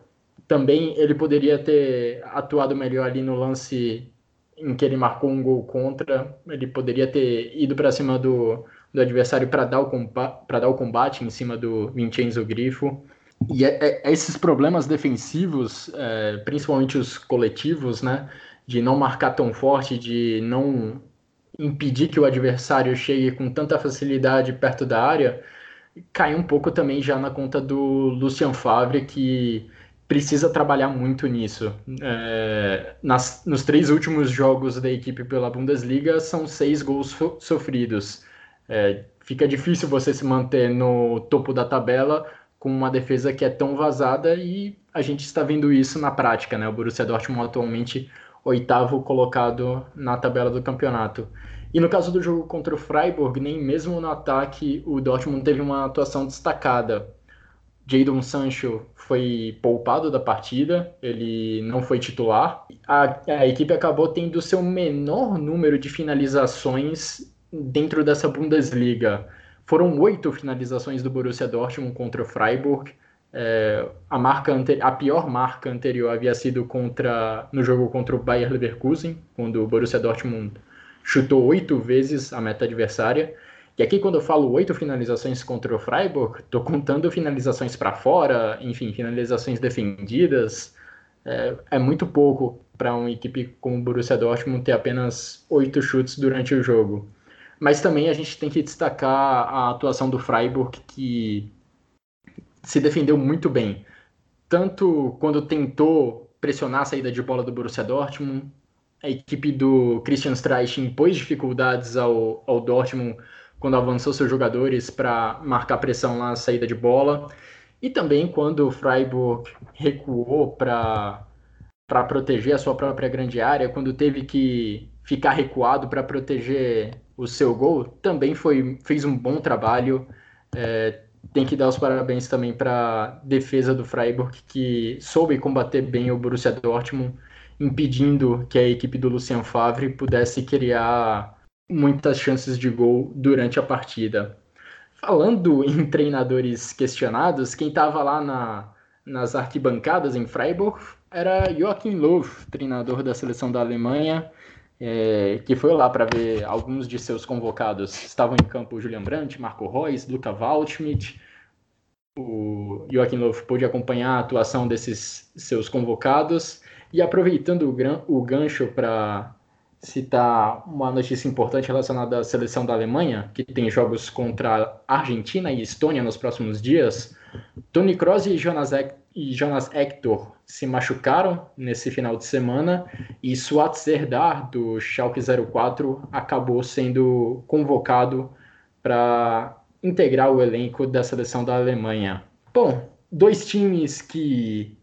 Speaker 1: também ele poderia ter atuado melhor ali no lance em que ele marcou um gol contra. Ele poderia ter ido para cima do, do adversário para dar, o dar o combate em cima do Vincenzo Grifo. E é, é, é esses problemas defensivos, é, principalmente os coletivos, né, de não marcar tão forte, de não impedir que o adversário chegue com tanta facilidade perto da área, cai um pouco também já na conta do Lucian Favre, que precisa trabalhar muito nisso. É, nas, nos três últimos jogos da equipe pela Bundesliga, são seis gols sofridos. É, fica difícil você se manter no topo da tabela com uma defesa que é tão vazada e a gente está vendo isso na prática. Né? O Borussia Dortmund atualmente oitavo colocado na tabela do campeonato. E no caso do jogo contra o Freiburg, nem mesmo no ataque o Dortmund teve uma atuação destacada. Jadon Sancho foi poupado da partida, ele não foi titular. A, a equipe acabou tendo seu menor número de finalizações dentro dessa Bundesliga. Foram oito finalizações do Borussia Dortmund contra o Freiburg. É, a, marca a pior marca anterior havia sido contra no jogo contra o Bayer Leverkusen, quando o Borussia Dortmund chutou oito vezes a meta adversária. E aqui, quando eu falo oito finalizações contra o Freiburg, estou contando finalizações para fora, enfim, finalizações defendidas. É, é muito pouco para uma equipe como o Borussia Dortmund ter apenas oito chutes durante o jogo. Mas também a gente tem que destacar a atuação do Freiburg, que se defendeu muito bem. Tanto quando tentou pressionar a saída de bola do Borussia Dortmund, a equipe do Christian Streich impôs dificuldades ao, ao Dortmund quando avançou seus jogadores para marcar pressão na saída de bola. E também quando o Freiburg recuou para proteger a sua própria grande área, quando teve que ficar recuado para proteger o seu gol, também foi, fez um bom trabalho. É, tem que dar os parabéns também para a defesa do Freiburg, que soube combater bem o Borussia Dortmund, impedindo que a equipe do Lucien Favre pudesse criar muitas chances de gol durante a partida. Falando em treinadores questionados, quem estava lá na, nas arquibancadas em Freiburg era Joachim Löw, treinador da seleção da Alemanha, é, que foi lá para ver alguns de seus convocados. Estavam em campo Julian Brandt, Marco Reus, Luca Waldschmidt. O Joachim Löw pôde acompanhar a atuação desses seus convocados e aproveitando o, o gancho para citar uma notícia importante relacionada à seleção da Alemanha, que tem jogos contra Argentina e Estônia nos próximos dias. Toni Kroos e Jonas, e Jonas Hector se machucaram nesse final de semana e Suat Serdar, do Schalke 04, acabou sendo convocado para integrar o elenco da seleção da Alemanha. Bom, dois times que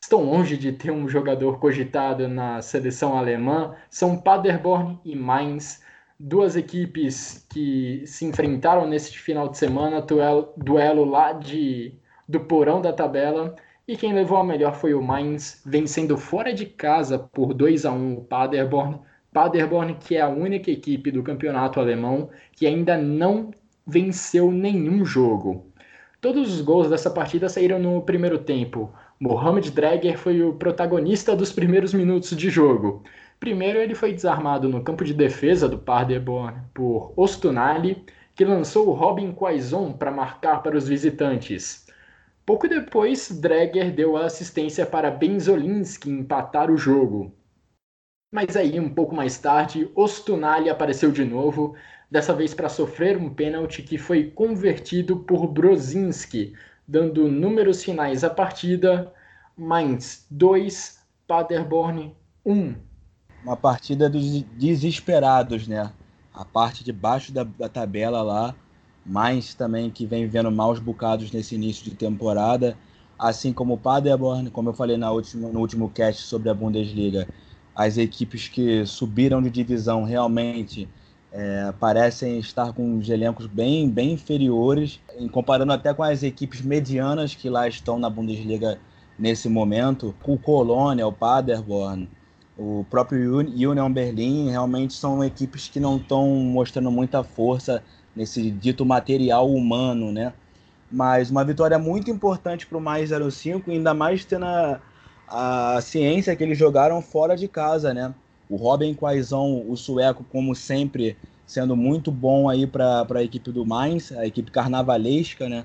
Speaker 1: estão longe de ter um jogador cogitado na seleção alemã são Paderborn e Mainz, duas equipes que se enfrentaram nesse final de semana, duelo, duelo lá de, do porão da tabela, e quem levou a melhor foi o Mainz, vencendo fora de casa por 2 a 1 o Paderborn. Paderborn, que é a única equipe do campeonato alemão que ainda não venceu nenhum jogo. Todos os gols dessa partida saíram no primeiro tempo. Mohamed Dregger foi o protagonista dos primeiros minutos de jogo. Primeiro, ele foi desarmado no campo de defesa do Paderborn por Ostunali, que lançou o Robin Quaison para marcar para os visitantes. Pouco depois, Dregger deu a assistência para Benzolinski empatar o jogo. Mas aí, um pouco mais tarde, Ostunali apareceu de novo, dessa vez para sofrer um pênalti que foi convertido por Brozinski, dando números finais à partida: Mainz 2, Paderborn 1.
Speaker 3: Uma partida dos desesperados, né? A parte de baixo da, da tabela lá. Mainz também que vem vendo maus bocados nesse início de temporada. Assim como o Paderborn, como eu falei na última, no último cast sobre a Bundesliga, as equipes que subiram de divisão realmente é, parecem estar com os elencos bem, bem inferiores, comparando até com as equipes medianas que lá estão na Bundesliga nesse momento. O Colônia, o Paderborn, O próprio Union Berlin realmente são equipes que não estão mostrando muita força nesse dito material humano, né? Mas uma vitória muito importante para o mais 05, ainda mais tendo a, a ciência que eles jogaram fora de casa, né? O Robin Quaison, o sueco, como sempre, sendo muito bom aí para a equipe do Mainz, a equipe carnavalesca, né?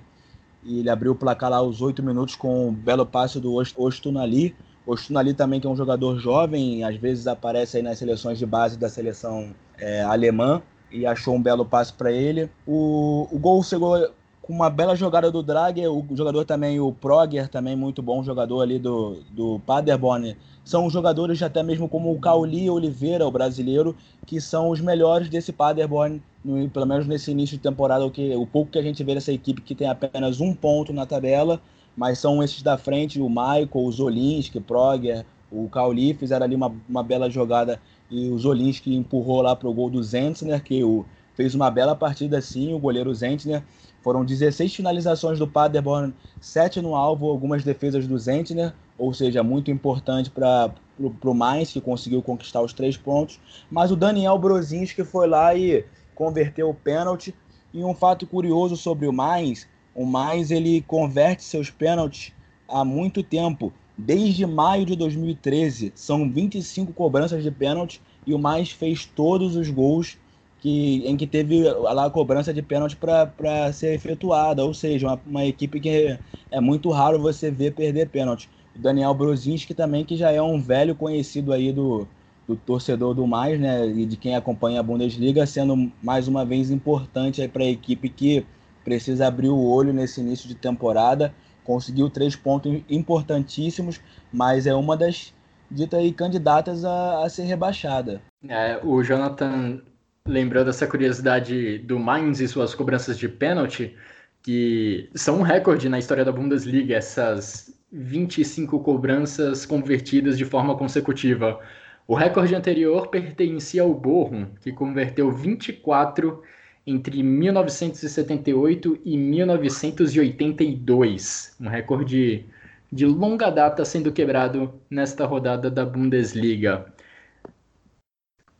Speaker 3: E ele abriu o placar lá aos oito minutos com um belo passe do Ostunali. Ostunali também que é um jogador jovem, às vezes aparece aí nas seleções de base da seleção é, alemã e achou um belo passe para ele. O, o gol chegou com uma bela jogada do Drager, o jogador também, o Proger, também muito bom jogador ali do, do Paderborn. São jogadores até mesmo como o Cauli Oliveira, o brasileiro, que são os melhores desse Paderborn, no, pelo menos nesse início de temporada, o, que, o pouco que a gente vê dessa equipe que tem apenas um ponto na tabela, mas são esses da frente, o Michael, o Zolinski, Proger, o Cauli, fizeram ali uma, uma bela jogada e o Zolinski empurrou lá para o gol do Zentner, que o, fez uma bela partida assim, o goleiro Zentner, foram 16 finalizações do Paderborn, 7 no alvo, algumas defesas do Zentner, ou seja, muito importante para o Mainz, que conseguiu conquistar os três pontos. Mas o Daniel Brozinski foi lá e converteu o pênalti. E um fato curioso sobre o Mainz, o Mainz ele converte seus pênaltis há muito tempo. Desde maio de 2013, são 25 cobranças de pênalti e o Mainz fez todos os gols que, em que teve lá a cobrança de pênalti para ser efetuada, ou seja, uma, uma, equipe que é muito raro você ver perder pênalti. O Daniel Brozinski também, que já é um velho conhecido aí do, do torcedor do mais, né, e de quem acompanha a Bundesliga, sendo mais uma vez importante para a equipe que precisa abrir o olho nesse início de temporada. Conseguiu três pontos importantíssimos, mas é uma das ditas aí candidatas a, a ser rebaixada.
Speaker 1: É, o Jonathan lembrando essa curiosidade do Mainz e suas cobranças de pênalti, que são um recorde na história da Bundesliga, essas 25 cobranças convertidas de forma consecutiva. O recorde anterior pertencia ao Bochum, que converteu 24 entre 1978 e 1982. Um recorde de longa data sendo quebrado nesta rodada da Bundesliga.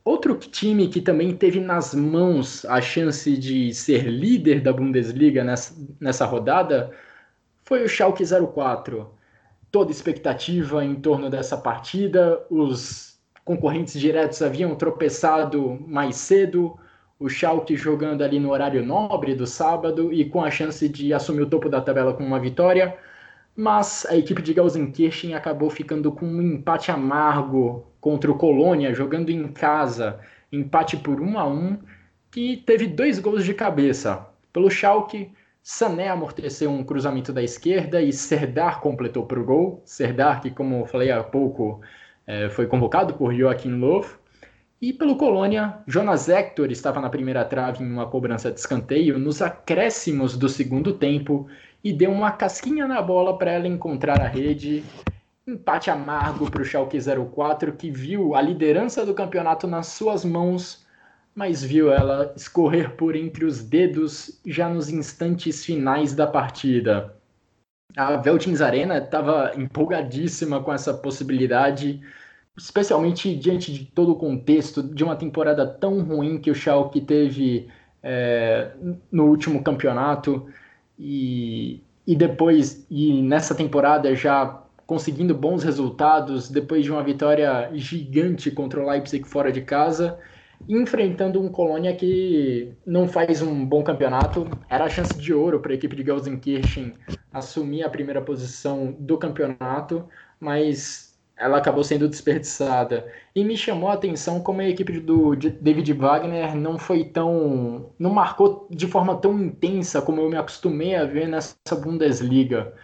Speaker 1: Outro time que também teve nas mãos a chance de ser líder da Bundesliga nessa, nessa rodada foi o Schalke 04. Toda expectativa em torno dessa partida, os concorrentes diretos haviam tropeçado mais cedo, o Schalke jogando ali no horário nobre do sábado e com a chance de assumir o topo da tabela com uma vitória, mas a equipe de Gelsenkirchen acabou ficando com um empate amargo contra o Colônia, jogando em casa, empate por 1 a 1 que teve dois gols de cabeça. Pelo Schalke, Sané amorteceu um cruzamento da esquerda e Serdar completou para o gol. Serdar, que como falei há pouco, é, foi convocado por Joachim Löw. E pelo Colônia, Jonas Hector estava na primeira trave em uma cobrança de escanteio nos acréscimos do segundo tempo e deu uma casquinha na bola para ela encontrar a rede Empate amargo para o Schalke 04, que viu a liderança do campeonato nas suas mãos, mas viu ela escorrer por entre os dedos já nos instantes finais da partida. A Veltins Arena estava empolgadíssima com essa possibilidade, especialmente diante de todo o contexto de uma temporada tão ruim que o Schalke teve é, no último campeonato e, e depois e nessa temporada já conseguindo bons resultados depois de uma vitória gigante contra o Leipzig fora de casa, enfrentando um Colônia que não faz um bom campeonato. Era a chance de ouro para a equipe de Gelsenkirchen assumir a primeira posição do campeonato, mas ela acabou sendo desperdiçada. E me chamou a atenção como a equipe do David Wagner não foi tão. não marcou de forma tão intensa como eu me acostumei a ver nessa Bundesliga.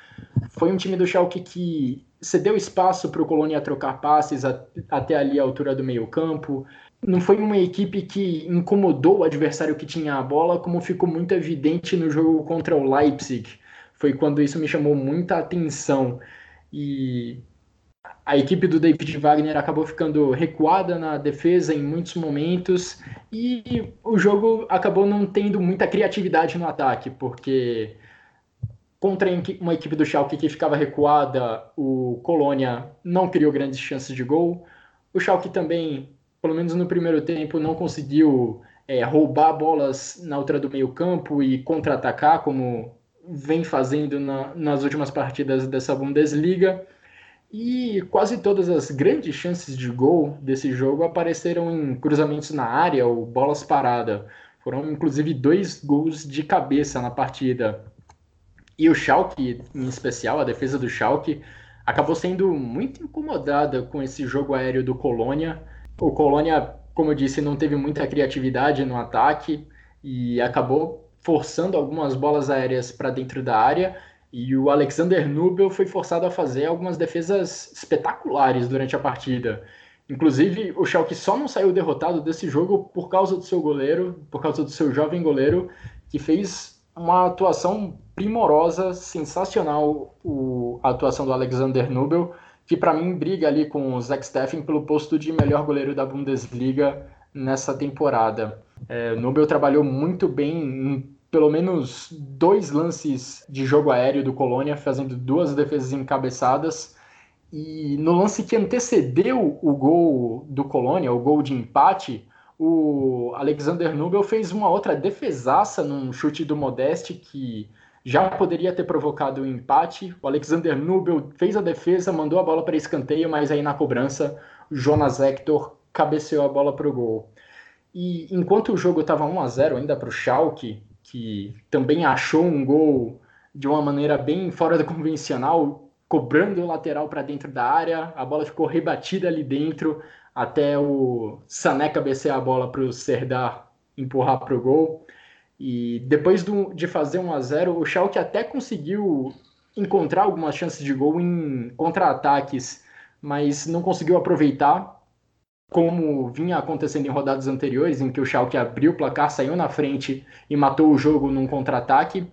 Speaker 1: Foi um time do Schalke que cedeu espaço para o Colônia trocar passes a, até ali a altura do meio campo. Não foi uma equipe que incomodou o adversário que tinha a bola, como ficou muito evidente no jogo contra o Leipzig. Foi quando isso me chamou muita atenção. E a equipe do David Wagner acabou ficando recuada na defesa em muitos momentos e o jogo acabou não tendo muita criatividade no ataque, porque Contra uma equipe do Schalke que ficava recuada, o Colônia não criou grandes chances de gol. O Schalke também, pelo menos no primeiro tempo, não conseguiu é, roubar bolas na altura do meio campo e contra-atacar, como vem fazendo na, nas últimas partidas dessa Bundesliga. E quase todas as grandes chances de gol desse jogo apareceram em cruzamentos na área ou bolas paradas. Foram inclusive dois gols de cabeça na partida. E o Schalke, em especial, a defesa do Schalke, acabou sendo muito incomodada com esse jogo aéreo do Colônia. O Colônia, como eu disse, não teve muita criatividade no ataque e acabou forçando algumas bolas aéreas para dentro da área. E o Alexander Nubel foi forçado a fazer algumas defesas espetaculares durante a partida. Inclusive, o Schalke só não saiu derrotado desse jogo por causa do seu goleiro, por causa do seu jovem goleiro, que fez uma atuação primorosa, sensacional, o, a atuação do Alexander Nubel, que para mim briga ali com o Zach Steffen pelo posto de melhor goleiro da Bundesliga nessa temporada. É, Nubel trabalhou muito bem em pelo menos dois lances de jogo aéreo do Colônia, fazendo duas defesas encabeçadas e no lance que antecedeu o gol do Colônia, o gol de empate, o Alexander Nubel fez uma outra defesaça num chute do Modeste que já poderia ter provocado o um empate. O Alexander Nubel fez a defesa, mandou a bola para escanteio, mas aí na cobrança Jonas Hector cabeceou a bola para o gol. E enquanto o jogo estava 1 a 0 ainda para o Schalke, que também achou um gol de uma maneira bem fora do convencional, cobrando o lateral para dentro da área, a bola ficou rebatida ali dentro até o Sané cabecear a bola para o Serdar empurrar para o gol. E depois do, de fazer 1 a 0 o Schalke até conseguiu encontrar algumas chances de gol em contra-ataques, mas não conseguiu aproveitar, como vinha acontecendo em rodadas anteriores, em que o Schalke abriu o placar, saiu na frente e matou o jogo num contra-ataque.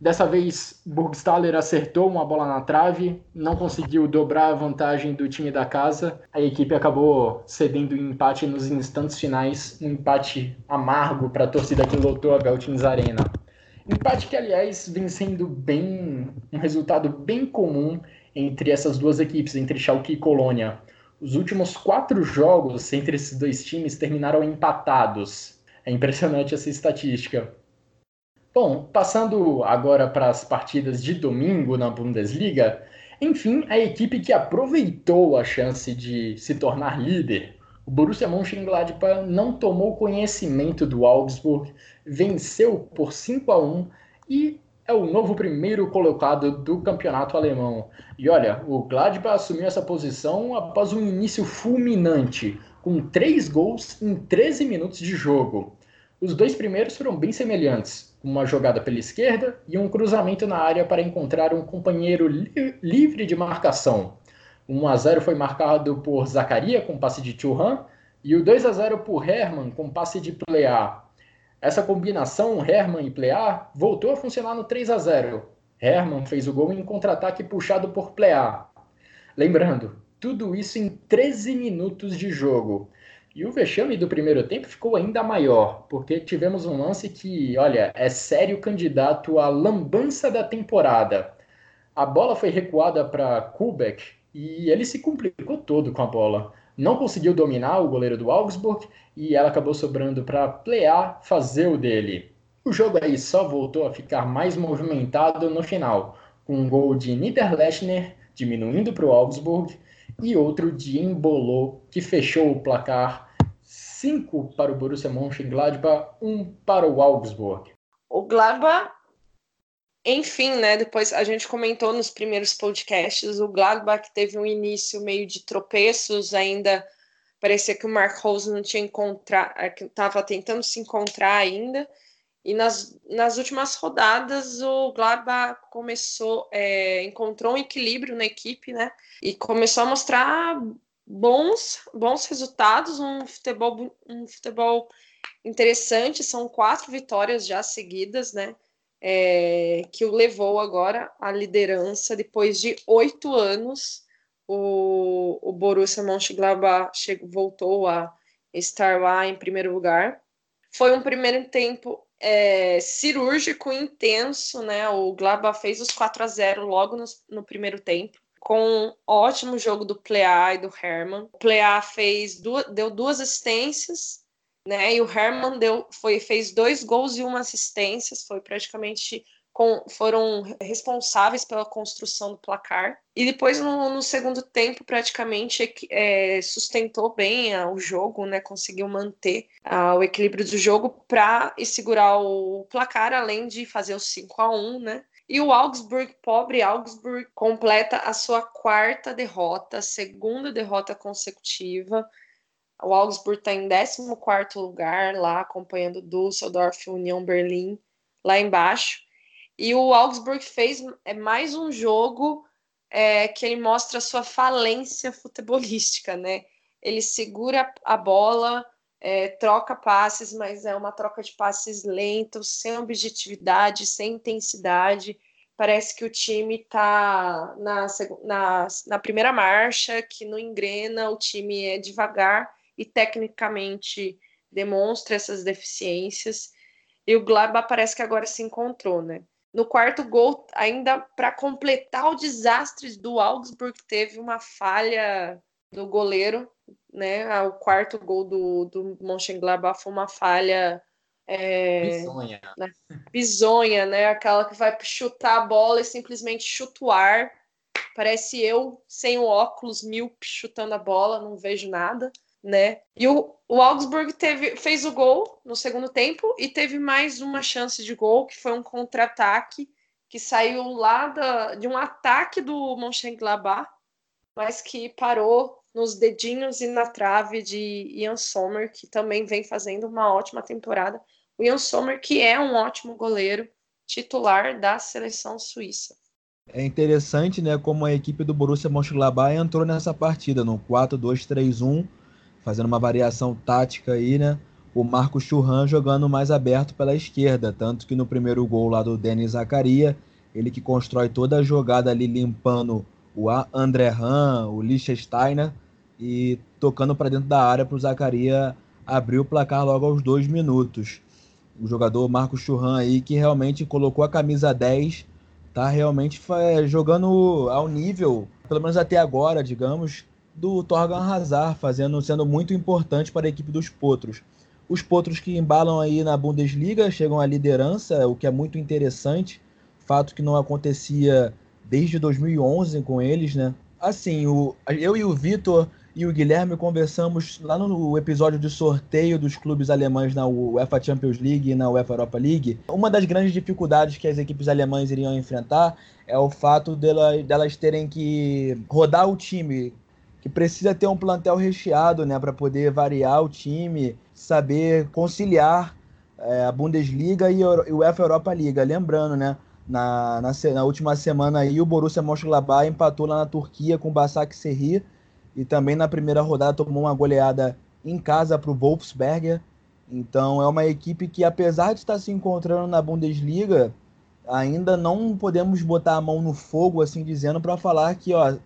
Speaker 1: Dessa vez, Burgstaller acertou uma bola na trave, não conseguiu dobrar a vantagem do time da casa. A equipe acabou cedendo em empate nos instantes finais, um empate amargo para a torcida que lotou a Beltins Arena. Empate que, aliás, vem sendo bem um resultado bem comum entre essas duas equipes, entre Schalke e Colônia. Os últimos quatro jogos entre esses dois times terminaram empatados. É impressionante essa estatística. Bom, passando agora para as partidas de domingo na Bundesliga, enfim, a equipe que aproveitou a chance de se tornar líder, o Borussia Mönchengladbach não tomou conhecimento do Augsburg, venceu por 5 a 1 e é o novo primeiro colocado do campeonato alemão. E olha, o Gladbach assumiu essa posição após um início fulminante, com três gols em 13 minutos de jogo. Os dois primeiros foram bem semelhantes uma jogada pela esquerda e um cruzamento na área para encontrar um companheiro li livre de marcação. 1 a 0 foi marcado por Zacaria com passe de Churran e o 2 a 0 por Herman com passe de Plea. Essa combinação Herman e Plea voltou a funcionar no 3 a 0. Herman fez o gol em contra-ataque puxado por Plea. Lembrando, tudo isso em 13 minutos de jogo. E o vexame do primeiro tempo ficou ainda maior, porque tivemos um lance que, olha, é sério candidato à lambança da temporada. A bola foi recuada para Kubek e ele se complicou todo com a bola. Não conseguiu dominar o goleiro do Augsburg e ela acabou sobrando para Plear fazer o dele. O jogo aí só voltou a ficar mais movimentado no final, com um gol de Niederlechner diminuindo para o Augsburg e outro de Embolou, que fechou o placar 5 para o Borussia Mönchengladbach, 1 um para o Augsburg.
Speaker 2: O Gladbach, enfim, né, depois a gente comentou nos primeiros podcasts, o Gladbach teve um início meio de tropeços, ainda parecia que o Mark Rose não tinha encontrado, estava tentando se encontrar ainda, e nas, nas últimas rodadas, o Gladbach começou, é, encontrou um equilíbrio na equipe, né? E começou a mostrar bons, bons resultados, um futebol, um futebol interessante. São quatro vitórias já seguidas, né? É, que o levou agora à liderança depois de oito anos. O, o Borussia Mönchengladbach chegou, voltou a estar lá em primeiro lugar. Foi um primeiro tempo é, cirúrgico, intenso, né? O Glaba fez os 4 a 0 logo no, no, primeiro tempo. com um ótimo jogo do Plea e do Herman. O Plea fez duas, deu duas assistências, né? E o Herman deu, foi, fez dois gols e uma assistência, foi praticamente com, foram responsáveis pela construção do placar. E depois, no, no segundo tempo, praticamente é, sustentou bem o jogo, né? conseguiu manter o equilíbrio do jogo para segurar o placar, além de fazer o 5 a 1 né? E o Augsburg, pobre Augsburg, completa a sua quarta derrota, segunda derrota consecutiva. O Augsburg está em 14 lugar lá, acompanhando Düsseldorf União Berlim lá embaixo. E o Augsburg fez é mais um jogo é, que ele mostra a sua falência futebolística, né? Ele segura a bola, é, troca passes, mas é uma troca de passes lento, sem objetividade, sem intensidade. Parece que o time está na, na, na primeira marcha, que não engrena, o time é devagar e tecnicamente demonstra essas deficiências. E o Gladbach parece que agora se encontrou, né? No quarto gol, ainda para completar o desastre do Augsburg, teve uma falha do goleiro, né? Ah, o quarto gol do, do Mönchengladbach foi uma falha é, bizonha. Né? bizonha, né? Aquela que vai chutar a bola e simplesmente chuta o ar. Parece eu sem o óculos míope chutando a bola, não vejo nada né? E o, o Augsburg teve, fez o gol no segundo tempo e teve mais uma chance de gol, que foi um contra-ataque que saiu lá da, de um ataque do Mönchengladbach, mas que parou nos dedinhos e na trave de Ian Sommer, que também vem fazendo uma ótima temporada. O Ian Sommer, que é um ótimo goleiro titular da seleção suíça.
Speaker 3: É interessante, né, como a equipe do Borussia Mönchengladbach entrou nessa partida no 4-2-3-1 fazendo uma variação tática aí, né? O Marcos Churran jogando mais aberto pela esquerda, tanto que no primeiro gol lá do Denis Zakaria, ele que constrói toda a jogada ali limpando o André Han, o Liechtensteiner e tocando para dentro da área para o Zacaria abrir o placar logo aos dois minutos. O jogador Marcos Churran aí que realmente colocou a camisa 10, tá realmente jogando ao nível, pelo menos até agora, digamos, do Torgan Hazard, fazendo, sendo muito importante para a equipe dos Potros. Os Potros que embalam aí na Bundesliga chegam à liderança, o que é muito interessante, fato que não acontecia desde 2011 com eles, né? Assim, o, eu e o Vitor e o Guilherme conversamos lá no episódio de sorteio dos clubes alemães na UEFA Champions League e na UEFA Europa League. Uma das grandes dificuldades que as equipes alemãs iriam enfrentar é o fato delas, delas terem que rodar o time que precisa ter um plantel recheado, né, para poder variar o time, saber conciliar é, a Bundesliga e o UEFA Europa Liga. Lembrando, né, na, na, na, última semana aí o Borussia Mönchengladbach empatou lá na Turquia com o Basak Serri e também na primeira rodada tomou uma goleada em casa para o Wolfsberger. Então é uma equipe que apesar de estar se encontrando na Bundesliga, ainda não podemos botar a mão no fogo assim dizendo para falar que ó,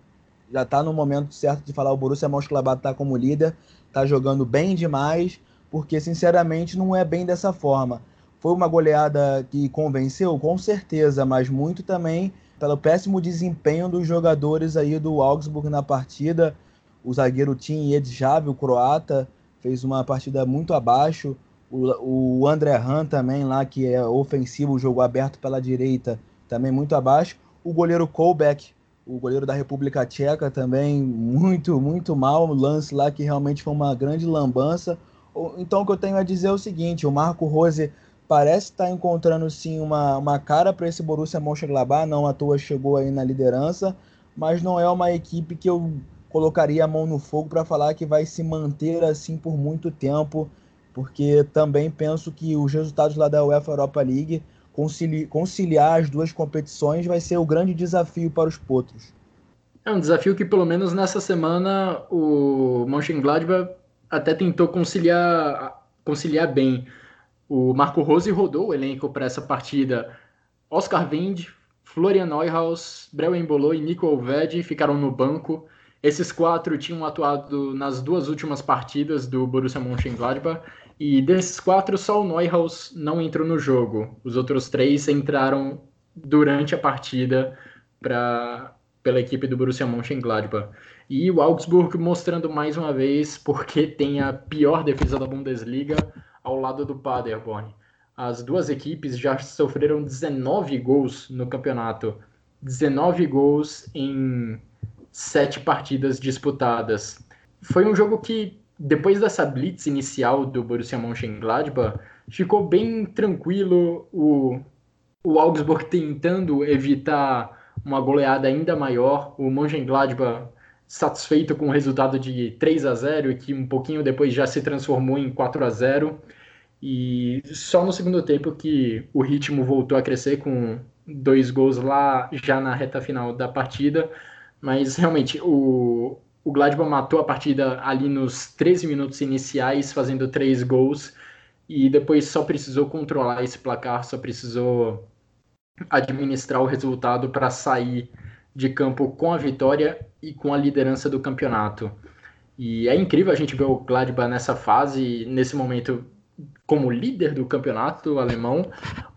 Speaker 3: já está no momento certo de falar o Borussia Mönchengladbach está como líder, está jogando bem demais, porque sinceramente não é bem dessa forma. Foi uma goleada que convenceu, com certeza, mas muito também pelo péssimo desempenho dos jogadores aí do Augsburg na partida. O zagueiro Tim Edjav, o croata, fez uma partida muito abaixo. O, o André Han também lá, que é ofensivo, jogo aberto pela direita, também muito abaixo. O goleiro Kolbeck o goleiro da República Tcheca também muito, muito mal. O lance lá que realmente foi uma grande lambança. Então o que eu tenho a dizer é o seguinte: o Marco Rose parece estar encontrando sim uma, uma cara para esse Borussia Mönchengladbach, não à toa chegou aí na liderança, mas não é uma equipe que eu colocaria a mão no fogo para falar que vai se manter assim por muito tempo, porque também penso que os resultados lá da UEFA Europa League conciliar as duas competições vai ser o grande desafio para os potros.
Speaker 1: É um desafio que, pelo menos nessa semana, o Mönchengladbach até tentou conciliar, conciliar bem. O Marco Rose rodou o elenco para essa partida. Oscar Wendt, Florian Neuhaus, Breu Embolo e Nico Olved ficaram no banco. Esses quatro tinham atuado nas duas últimas partidas do Borussia Mönchengladbach e desses quatro, só o Neuhaus não entrou no jogo. Os outros três entraram durante a partida para pela equipe do Borussia Mönchengladbach. E o Augsburg mostrando mais uma vez porque tem a pior defesa da Bundesliga ao lado do Paderborn. As duas equipes já sofreram 19 gols no campeonato. 19 gols em sete partidas disputadas. Foi um jogo que, depois dessa blitz inicial do Borussia Mönchengladbach, ficou bem tranquilo. O, o Augsburg tentando evitar uma goleada ainda maior. O Mönchengladbach satisfeito com o resultado de 3 a 0 e que um pouquinho depois já se transformou em 4 a 0 e só no segundo tempo que o ritmo voltou a crescer com dois gols lá já na reta final da partida, mas realmente o, o Gladbach matou a partida ali nos 13 minutos iniciais, fazendo três gols, e depois só precisou controlar esse placar, só precisou administrar o resultado para sair de campo com a vitória e com a liderança do campeonato. E é incrível a gente ver o Gladbach nessa fase, nesse momento, como líder do campeonato alemão,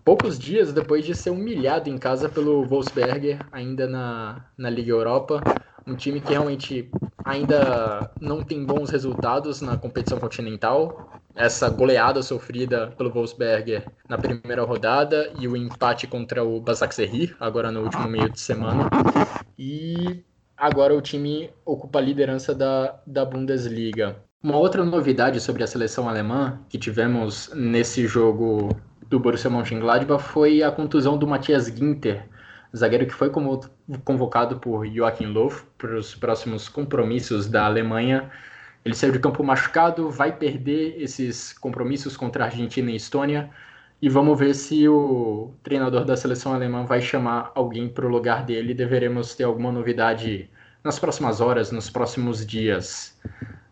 Speaker 1: poucos dias depois de ser humilhado em casa pelo Wolfsberger, ainda na, na Liga Europa. Um time que realmente ainda não tem bons resultados na competição continental, essa goleada sofrida pelo Wolfsberger na primeira rodada e o empate contra o Basaksehir, agora no último meio de semana. E agora o time ocupa a liderança da, da Bundesliga. Uma outra novidade sobre a seleção alemã que tivemos nesse jogo do Borussia Mönchengladbach foi a contusão do Matthias Ginter, zagueiro que foi convocado por Joachim Löw para os próximos compromissos da Alemanha ele saiu de campo machucado, vai perder esses compromissos contra a Argentina e Estônia. E vamos ver se o treinador da seleção alemã vai chamar alguém para o lugar dele. Deveremos ter alguma novidade nas próximas horas, nos próximos dias.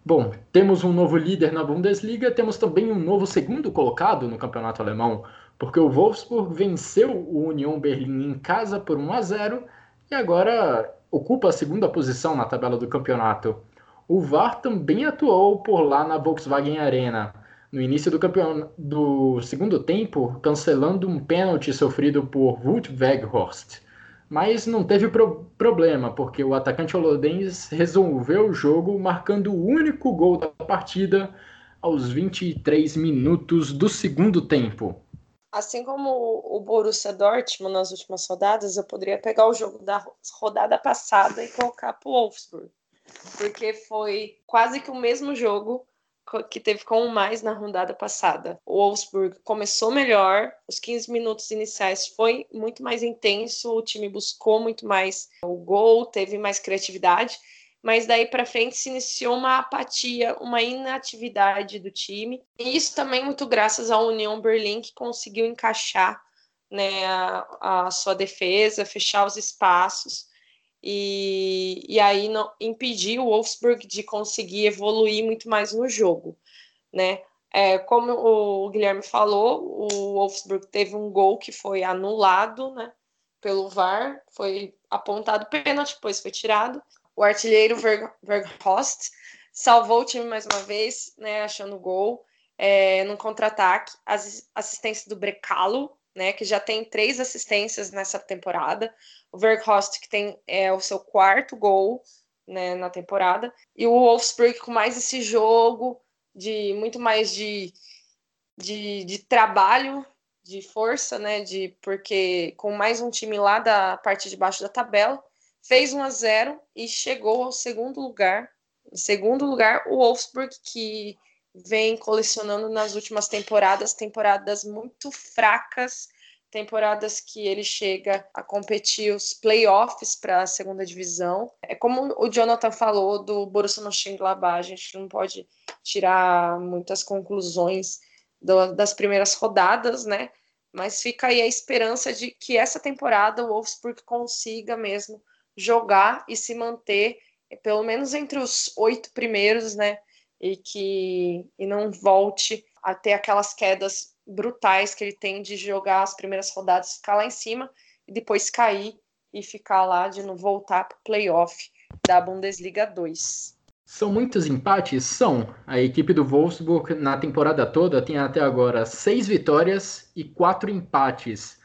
Speaker 1: Bom, temos um novo líder na Bundesliga, temos também um novo segundo colocado no campeonato alemão, porque o Wolfsburg venceu o Union Berlim em casa por 1 a 0 e agora ocupa a segunda posição na tabela do campeonato. O VAR também atuou por lá na Volkswagen Arena no início do, campeon... do segundo tempo, cancelando um pênalti sofrido por Wout Weghorst. Mas não teve pro... problema, porque o atacante holandês resolveu o jogo marcando o único gol da partida aos 23 minutos do segundo tempo.
Speaker 2: Assim como o Borussia Dortmund nas últimas rodadas, eu poderia pegar o jogo da rodada passada e colocar para o Wolfsburg porque foi quase que o mesmo jogo que teve com o mais na rodada passada. O Wolfsburg começou melhor, os 15 minutos iniciais foi muito mais intenso, o time buscou muito mais o gol, teve mais criatividade, mas daí para frente se iniciou uma apatia, uma inatividade do time. E isso também muito graças à União Berlim que conseguiu encaixar né, a, a sua defesa, fechar os espaços e, e aí não, impedir o Wolfsburg de conseguir evoluir muito mais no jogo, né? É, como o Guilherme falou, o Wolfsburg teve um gol que foi anulado, né? Pelo VAR, foi apontado pênalti, depois foi tirado. O artilheiro Verghorst salvou o time mais uma vez, né? Achando gol é, no contra-ataque. As assistência do Brecalo, né? Que já tem três assistências nessa temporada o Verkhorst, que tem é, o seu quarto gol né, na temporada, e o Wolfsburg com mais esse jogo, de muito mais de, de, de trabalho, de força, né, de, porque com mais um time lá da parte de baixo da tabela, fez 1 a 0 e chegou ao segundo lugar. Em segundo lugar, o Wolfsburg, que vem colecionando nas últimas temporadas, temporadas muito fracas temporadas que ele chega a competir os playoffs para a segunda divisão. É como o Jonathan falou do Borussia Mönchengladbach, a gente não pode tirar muitas conclusões do, das primeiras rodadas, né? Mas fica aí a esperança de que essa temporada o Wolfsburg consiga mesmo jogar e se manter pelo menos entre os oito primeiros, né? E que e não volte a ter aquelas quedas brutais que ele tem de jogar as primeiras rodadas, ficar lá em cima e depois cair e ficar lá de não voltar para o playoff da Bundesliga 2.
Speaker 1: São muitos empates? São. A equipe do Wolfsburg na temporada toda tem até agora seis vitórias e quatro empates.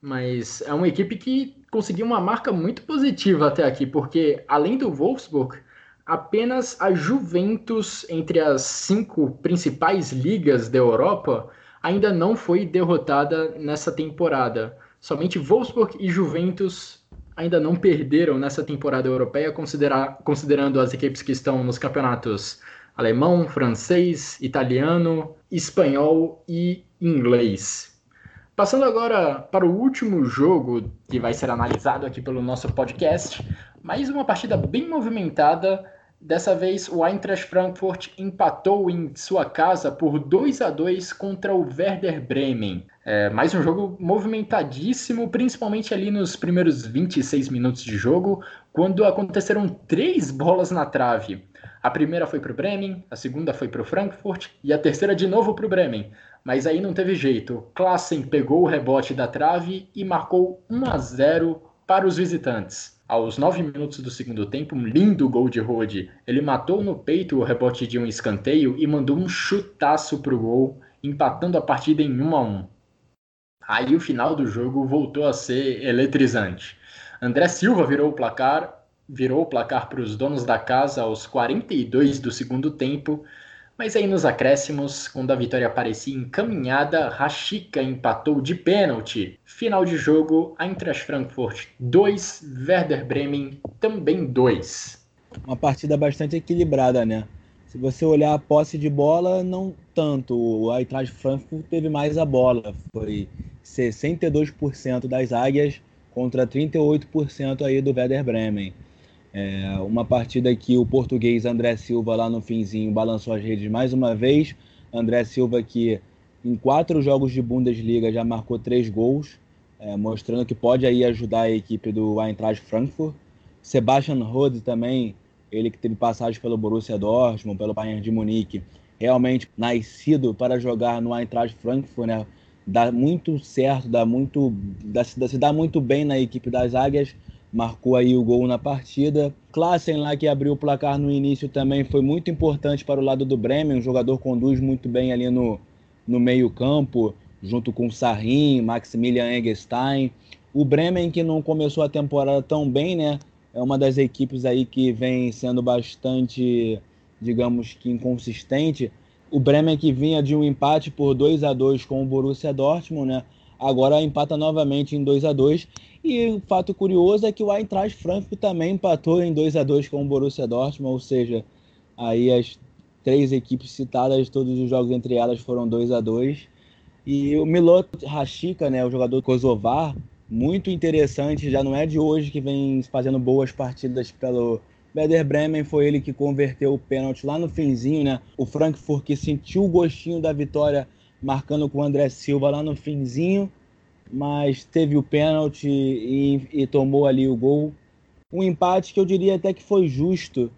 Speaker 1: Mas é uma equipe que conseguiu uma marca muito positiva até aqui, porque além do Wolfsburg, apenas a Juventus, entre as cinco principais ligas da Europa, ainda não foi derrotada nessa temporada. Somente Wolfsburg e Juventus ainda não perderam nessa temporada europeia, considerando as equipes que estão nos campeonatos alemão, francês, italiano, espanhol e inglês. Passando agora para o último jogo que vai ser analisado aqui pelo nosso podcast, mais uma partida bem movimentada. Dessa vez, o Eintracht Frankfurt empatou em sua casa por 2 a 2 contra o Werder Bremen. É, mais um jogo movimentadíssimo, principalmente ali nos primeiros 26 minutos de jogo, quando aconteceram três bolas na trave. A primeira foi para o Bremen, a segunda foi para o Frankfurt e a terceira de novo para o Bremen. Mas aí não teve jeito. Klassen pegou o rebote da trave e marcou 1 a 0 para os visitantes. Aos 9 minutos do segundo tempo, um lindo gol de Rode. Ele matou no peito o rebote de um escanteio e mandou um chutaço para o gol, empatando a partida em 1 a 1. Aí o final do jogo voltou a ser eletrizante. André Silva virou o placar virou o placar para os donos da casa aos 42 do segundo tempo, mas aí nos acréscimos, quando a vitória parecia encaminhada, Rashica empatou de pênalti. Final de jogo, Eintracht Frankfurt 2, Werder Bremen também 2.
Speaker 3: Uma partida bastante equilibrada, né? Se você olhar a posse de bola, não tanto. O Eintracht Frankfurt teve mais a bola. Foi 62% das águias contra 38% aí do Werder Bremen. É uma partida que o português André Silva lá no finzinho balançou as redes mais uma vez. André Silva que em quatro jogos de Bundesliga já marcou três gols, é, mostrando que pode aí ajudar a equipe do Eintracht Frankfurt. Sebastian Rode também, ele que teve passagem pelo Borussia Dortmund, pelo Bayern de Munique, realmente nascido para jogar no Eintracht Frankfurt, né? Dá muito certo, dá muito, dá, se dá muito bem na equipe das Águias marcou aí o gol na partida. Klassen lá que abriu o placar no início também foi muito importante para o lado do Bremen, o jogador conduz muito bem ali no, no meio campo, junto com Sarrin, Maximilian Eggestein. O Bremen que não começou a temporada tão bem, né? É uma das equipes aí que vem sendo bastante, digamos que inconsistente. O Bremen que vinha de um empate por 2 a 2 com o Borussia Dortmund, né? Agora empata novamente em 2 a 2 e o fato curioso é que o Eintracht Frankfurt também empatou em 2 a 2 com o Borussia Dortmund, ou seja, aí as três equipes citadas, todos os jogos entre elas foram 2 a 2 E o Milot Rashica, né, o jogador Kosovar, muito interessante, já não é de hoje que vem fazendo boas partidas pelo Werder Bremen, foi ele que converteu o pênalti lá no finzinho, né? O Frankfurt que sentiu o gostinho da vitória marcando com o André Silva lá no finzinho mas teve o pênalti e, e, tomou ali o gol. Um empate que eu diria até que foi justo,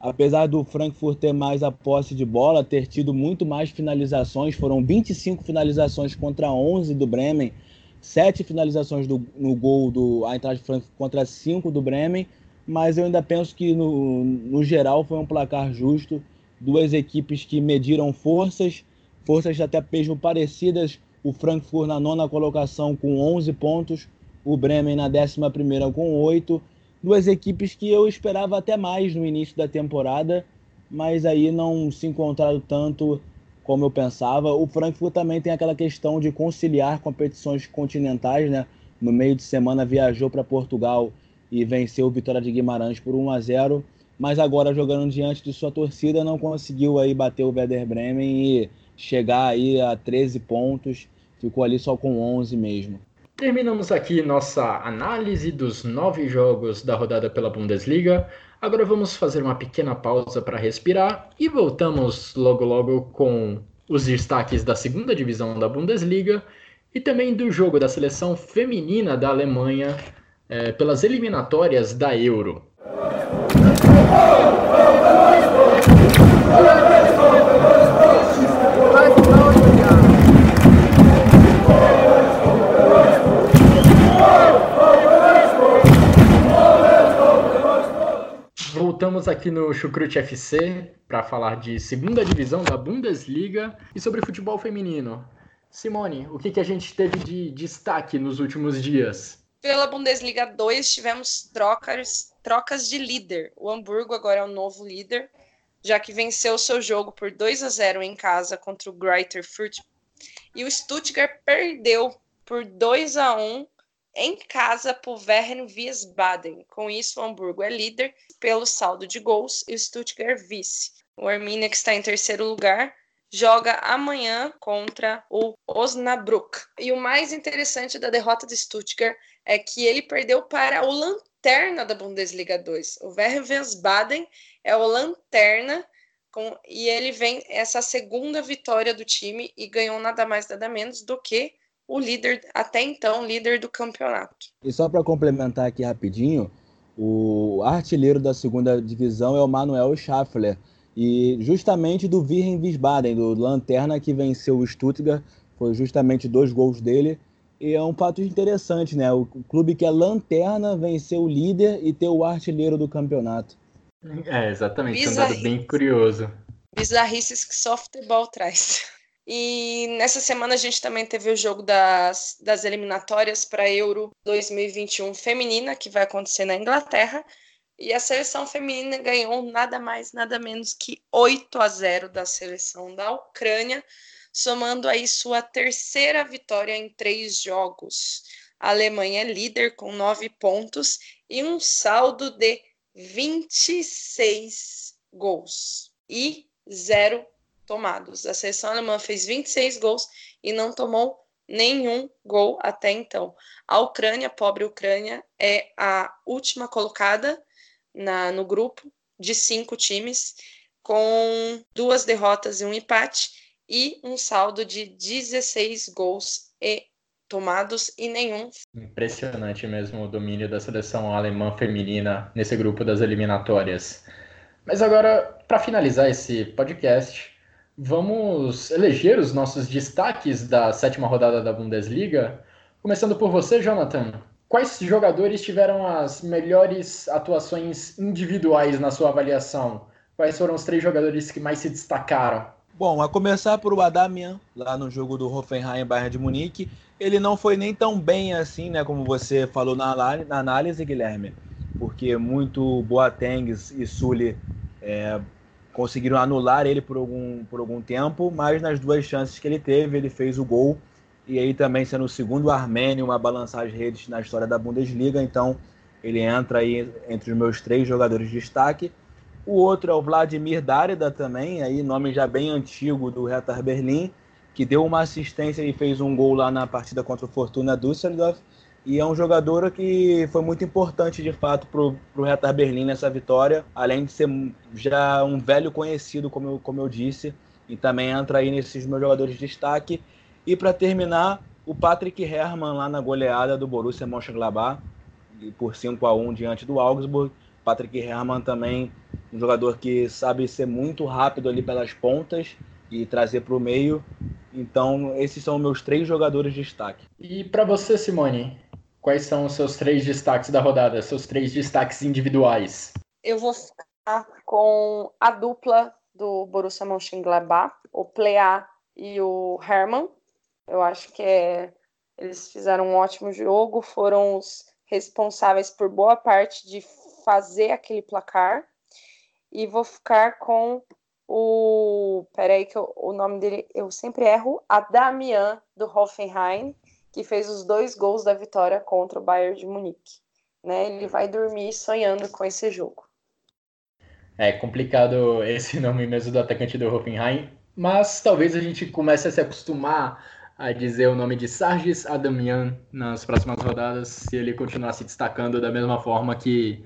Speaker 3: apesar do Frankfurt ter mais a posse de bola, ter tido muito mais finalizações, foram 25 finalizações contra 11 do Bremen, 7 finalizações do, no gol do Eintracht Frankfurt contra 5 do Bremen, mas eu ainda penso que no, no geral foi um placar justo, duas equipes que mediram forças, forças até mesmo parecidas o Frankfurt na nona colocação com 11 pontos, o Bremen na décima primeira com 8. Duas equipes que eu esperava até mais no início da temporada, mas aí não se encontraram tanto como eu pensava. O Frankfurt também tem aquela questão de conciliar competições continentais, né? No meio de semana viajou para Portugal e venceu o Vitória de Guimarães por 1 a 0, mas agora jogando diante de sua torcida não conseguiu aí bater o Werder Bremen e chegar aí a 13 pontos ficou ali só com 11 mesmo.
Speaker 1: Terminamos aqui nossa análise dos nove jogos da rodada pela Bundesliga. Agora vamos fazer uma pequena pausa para respirar e voltamos logo logo com os destaques da segunda divisão da Bundesliga e também do jogo da seleção feminina da Alemanha é, pelas eliminatórias da Euro. [laughs] Voltamos aqui no Chucrute FC para falar de segunda divisão da Bundesliga e sobre futebol feminino. Simone, o que, que a gente teve de destaque nos últimos dias?
Speaker 2: Pela Bundesliga 2, tivemos trocas, trocas de líder. O Hamburgo agora é o novo líder, já que venceu seu jogo por 2 a 0 em casa contra o Greuther Fürth. E o Stuttgart perdeu por 2 a 1 em casa por Werren Wiesbaden. Com isso, o Hamburgo é líder pelo saldo de gols e o Stuttgart vice. O Arminia, que está em terceiro lugar, joga amanhã contra o Osnabrück. E o mais interessante da derrota do Stuttgart é que ele perdeu para o lanterna da Bundesliga 2. O Werder Wiesbaden é o lanterna com, e ele vem essa segunda vitória do time e ganhou nada mais nada menos do que o líder até então líder do campeonato.
Speaker 3: E só para complementar aqui rapidinho, o artilheiro da segunda divisão é o Manuel Schaffler e justamente do Virgen Wiesbaden, do Lanterna que venceu o Stuttgart, foi justamente dois gols dele. E é um fato interessante, né? O clube que é lanterna venceu o líder e ter o artilheiro do campeonato.
Speaker 1: É, exatamente. É um dado bem curioso.
Speaker 2: Bizarrices que só futebol traz. [laughs] E nessa semana a gente também teve o jogo das, das eliminatórias para Euro 2021 feminina, que vai acontecer na Inglaterra. E a seleção feminina ganhou nada mais, nada menos que 8 a 0 da seleção da Ucrânia, somando aí sua terceira vitória em três jogos. A Alemanha é líder com nove pontos e um saldo de 26 gols e zero tomados. A seleção alemã fez 26 gols e não tomou nenhum gol até então. A Ucrânia, pobre Ucrânia, é a última colocada na, no grupo de cinco times, com duas derrotas e um empate, e um saldo de 16 gols e tomados e nenhum.
Speaker 1: Impressionante mesmo o domínio da seleção alemã feminina nesse grupo das eliminatórias. Mas agora, para finalizar esse podcast, vamos eleger os nossos destaques da sétima rodada da Bundesliga. Começando por você, Jonathan. Quais jogadores tiveram as melhores atuações individuais na sua avaliação? Quais foram os três jogadores que mais se destacaram?
Speaker 3: Bom, a começar por o Adamian, lá no jogo do Hoffenheim Bayern de Munique. Ele não foi nem tão bem assim, né, como você falou na, análise, Guilherme, porque muito Boateng e Sully é, conseguiram anular ele por algum, por algum tempo, mas nas duas chances que ele teve, ele fez o gol e aí também sendo o segundo armênio a balançar as redes na história da Bundesliga, então ele entra aí entre os meus três jogadores de destaque. O outro é o Vladimir Darida também, aí nome já bem antigo do Hertha Berlim, que deu uma assistência e fez um gol lá na partida contra o Fortuna Düsseldorf. E é um jogador que foi muito importante, de fato, para o Hertha Berlim nessa vitória, além de ser já um velho conhecido, como eu, como eu disse, e também entra aí nesses meus jogadores de destaque. E para terminar, o Patrick Herrmann lá na goleada do Borussia Mönchengladbach por 5 a 1 diante do Augsburg. Patrick Herrmann também um jogador que sabe ser muito rápido ali pelas pontas e trazer para o meio. Então, esses são meus três jogadores de destaque.
Speaker 1: E para você, Simone, quais são os seus três destaques da rodada, seus três destaques individuais?
Speaker 2: Eu vou ficar com a dupla do Borussia Mönchengladbach, o Plea e o Hermann. Eu acho que é, eles fizeram um ótimo jogo, foram os responsáveis por boa parte de fazer aquele placar. E vou ficar com o. Peraí, que eu, o nome dele eu sempre erro. Adamian, do Hoffenheim, que fez os dois gols da vitória contra o Bayern de Munique. Né? Ele vai dormir sonhando com esse jogo.
Speaker 1: É complicado esse nome mesmo do atacante do Hoffenheim, mas talvez a gente comece a se acostumar a dizer o nome de Sargis Adamian nas próximas rodadas, se ele continuar se destacando da mesma forma que,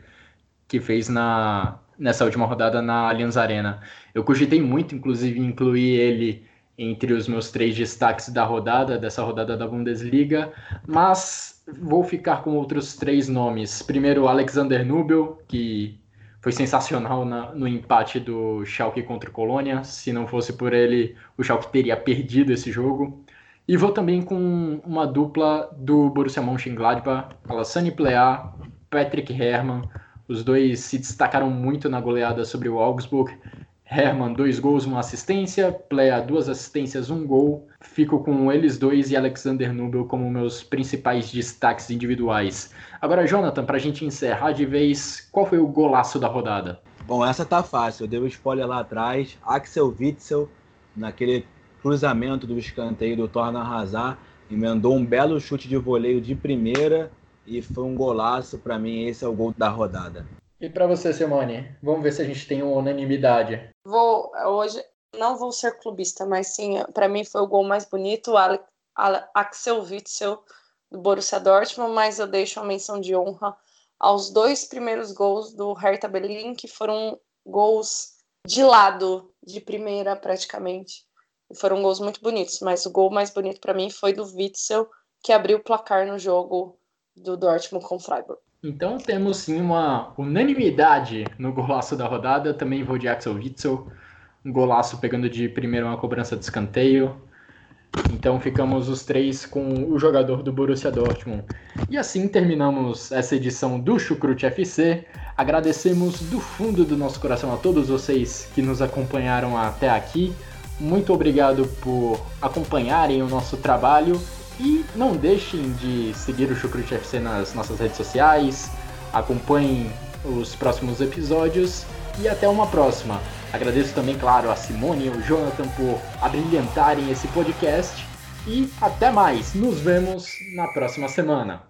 Speaker 1: que fez na, nessa última rodada na Allianz Arena. Eu cogitei muito, inclusive, incluir ele entre os meus três destaques da rodada, dessa rodada da Bundesliga, mas vou ficar com outros três nomes. Primeiro, Alexander Nubel, que foi sensacional na, no empate do Schalke contra o Colônia. Se não fosse por ele, o Schalke teria perdido esse jogo. E vou também com uma dupla do Borussia Mönchengladbach, Alassane Plea, Patrick Herrmann. Os dois se destacaram muito na goleada sobre o Augsburg. Herman, dois gols, uma assistência. Plea, duas assistências, um gol. Fico com eles dois e Alexander Nubel como meus principais destaques individuais. Agora, Jonathan, para a gente encerrar de vez, qual foi o golaço da rodada?
Speaker 3: Bom, essa tá fácil. Eu dei o um spoiler lá atrás. Axel Witzel, naquele cruzamento do escanteio do Torna Hazard, emendou um belo chute de voleio de primeira e foi um golaço. Para mim, esse é o gol da rodada.
Speaker 1: E para você, Simone? Vamos ver se a gente tem uma unanimidade.
Speaker 2: Vou hoje não vou ser clubista, mas sim, para mim foi o gol mais bonito, Axel Witzel do Borussia Dortmund, mas eu deixo uma menção de honra aos dois primeiros gols do Hertha Berlin, que foram gols de lado, de primeira praticamente. E foram gols muito bonitos, mas o gol mais bonito para mim foi do Witzel, que abriu o placar no jogo do Dortmund com o Freiburg.
Speaker 1: Então temos sim uma unanimidade no golaço da rodada. Também vou de Axel Witzel. Um golaço pegando de primeiro uma cobrança de escanteio. Então ficamos os três com o jogador do Borussia Dortmund. E assim terminamos essa edição do Chucrute FC. Agradecemos do fundo do nosso coração a todos vocês que nos acompanharam até aqui. Muito obrigado por acompanharem o nosso trabalho e não deixem de seguir o Chucrute FC nas nossas redes sociais, acompanhem os próximos episódios e até uma próxima. Agradeço também, claro, a Simone e o Jonathan por abrilhantarem esse podcast e até mais. Nos vemos na próxima semana.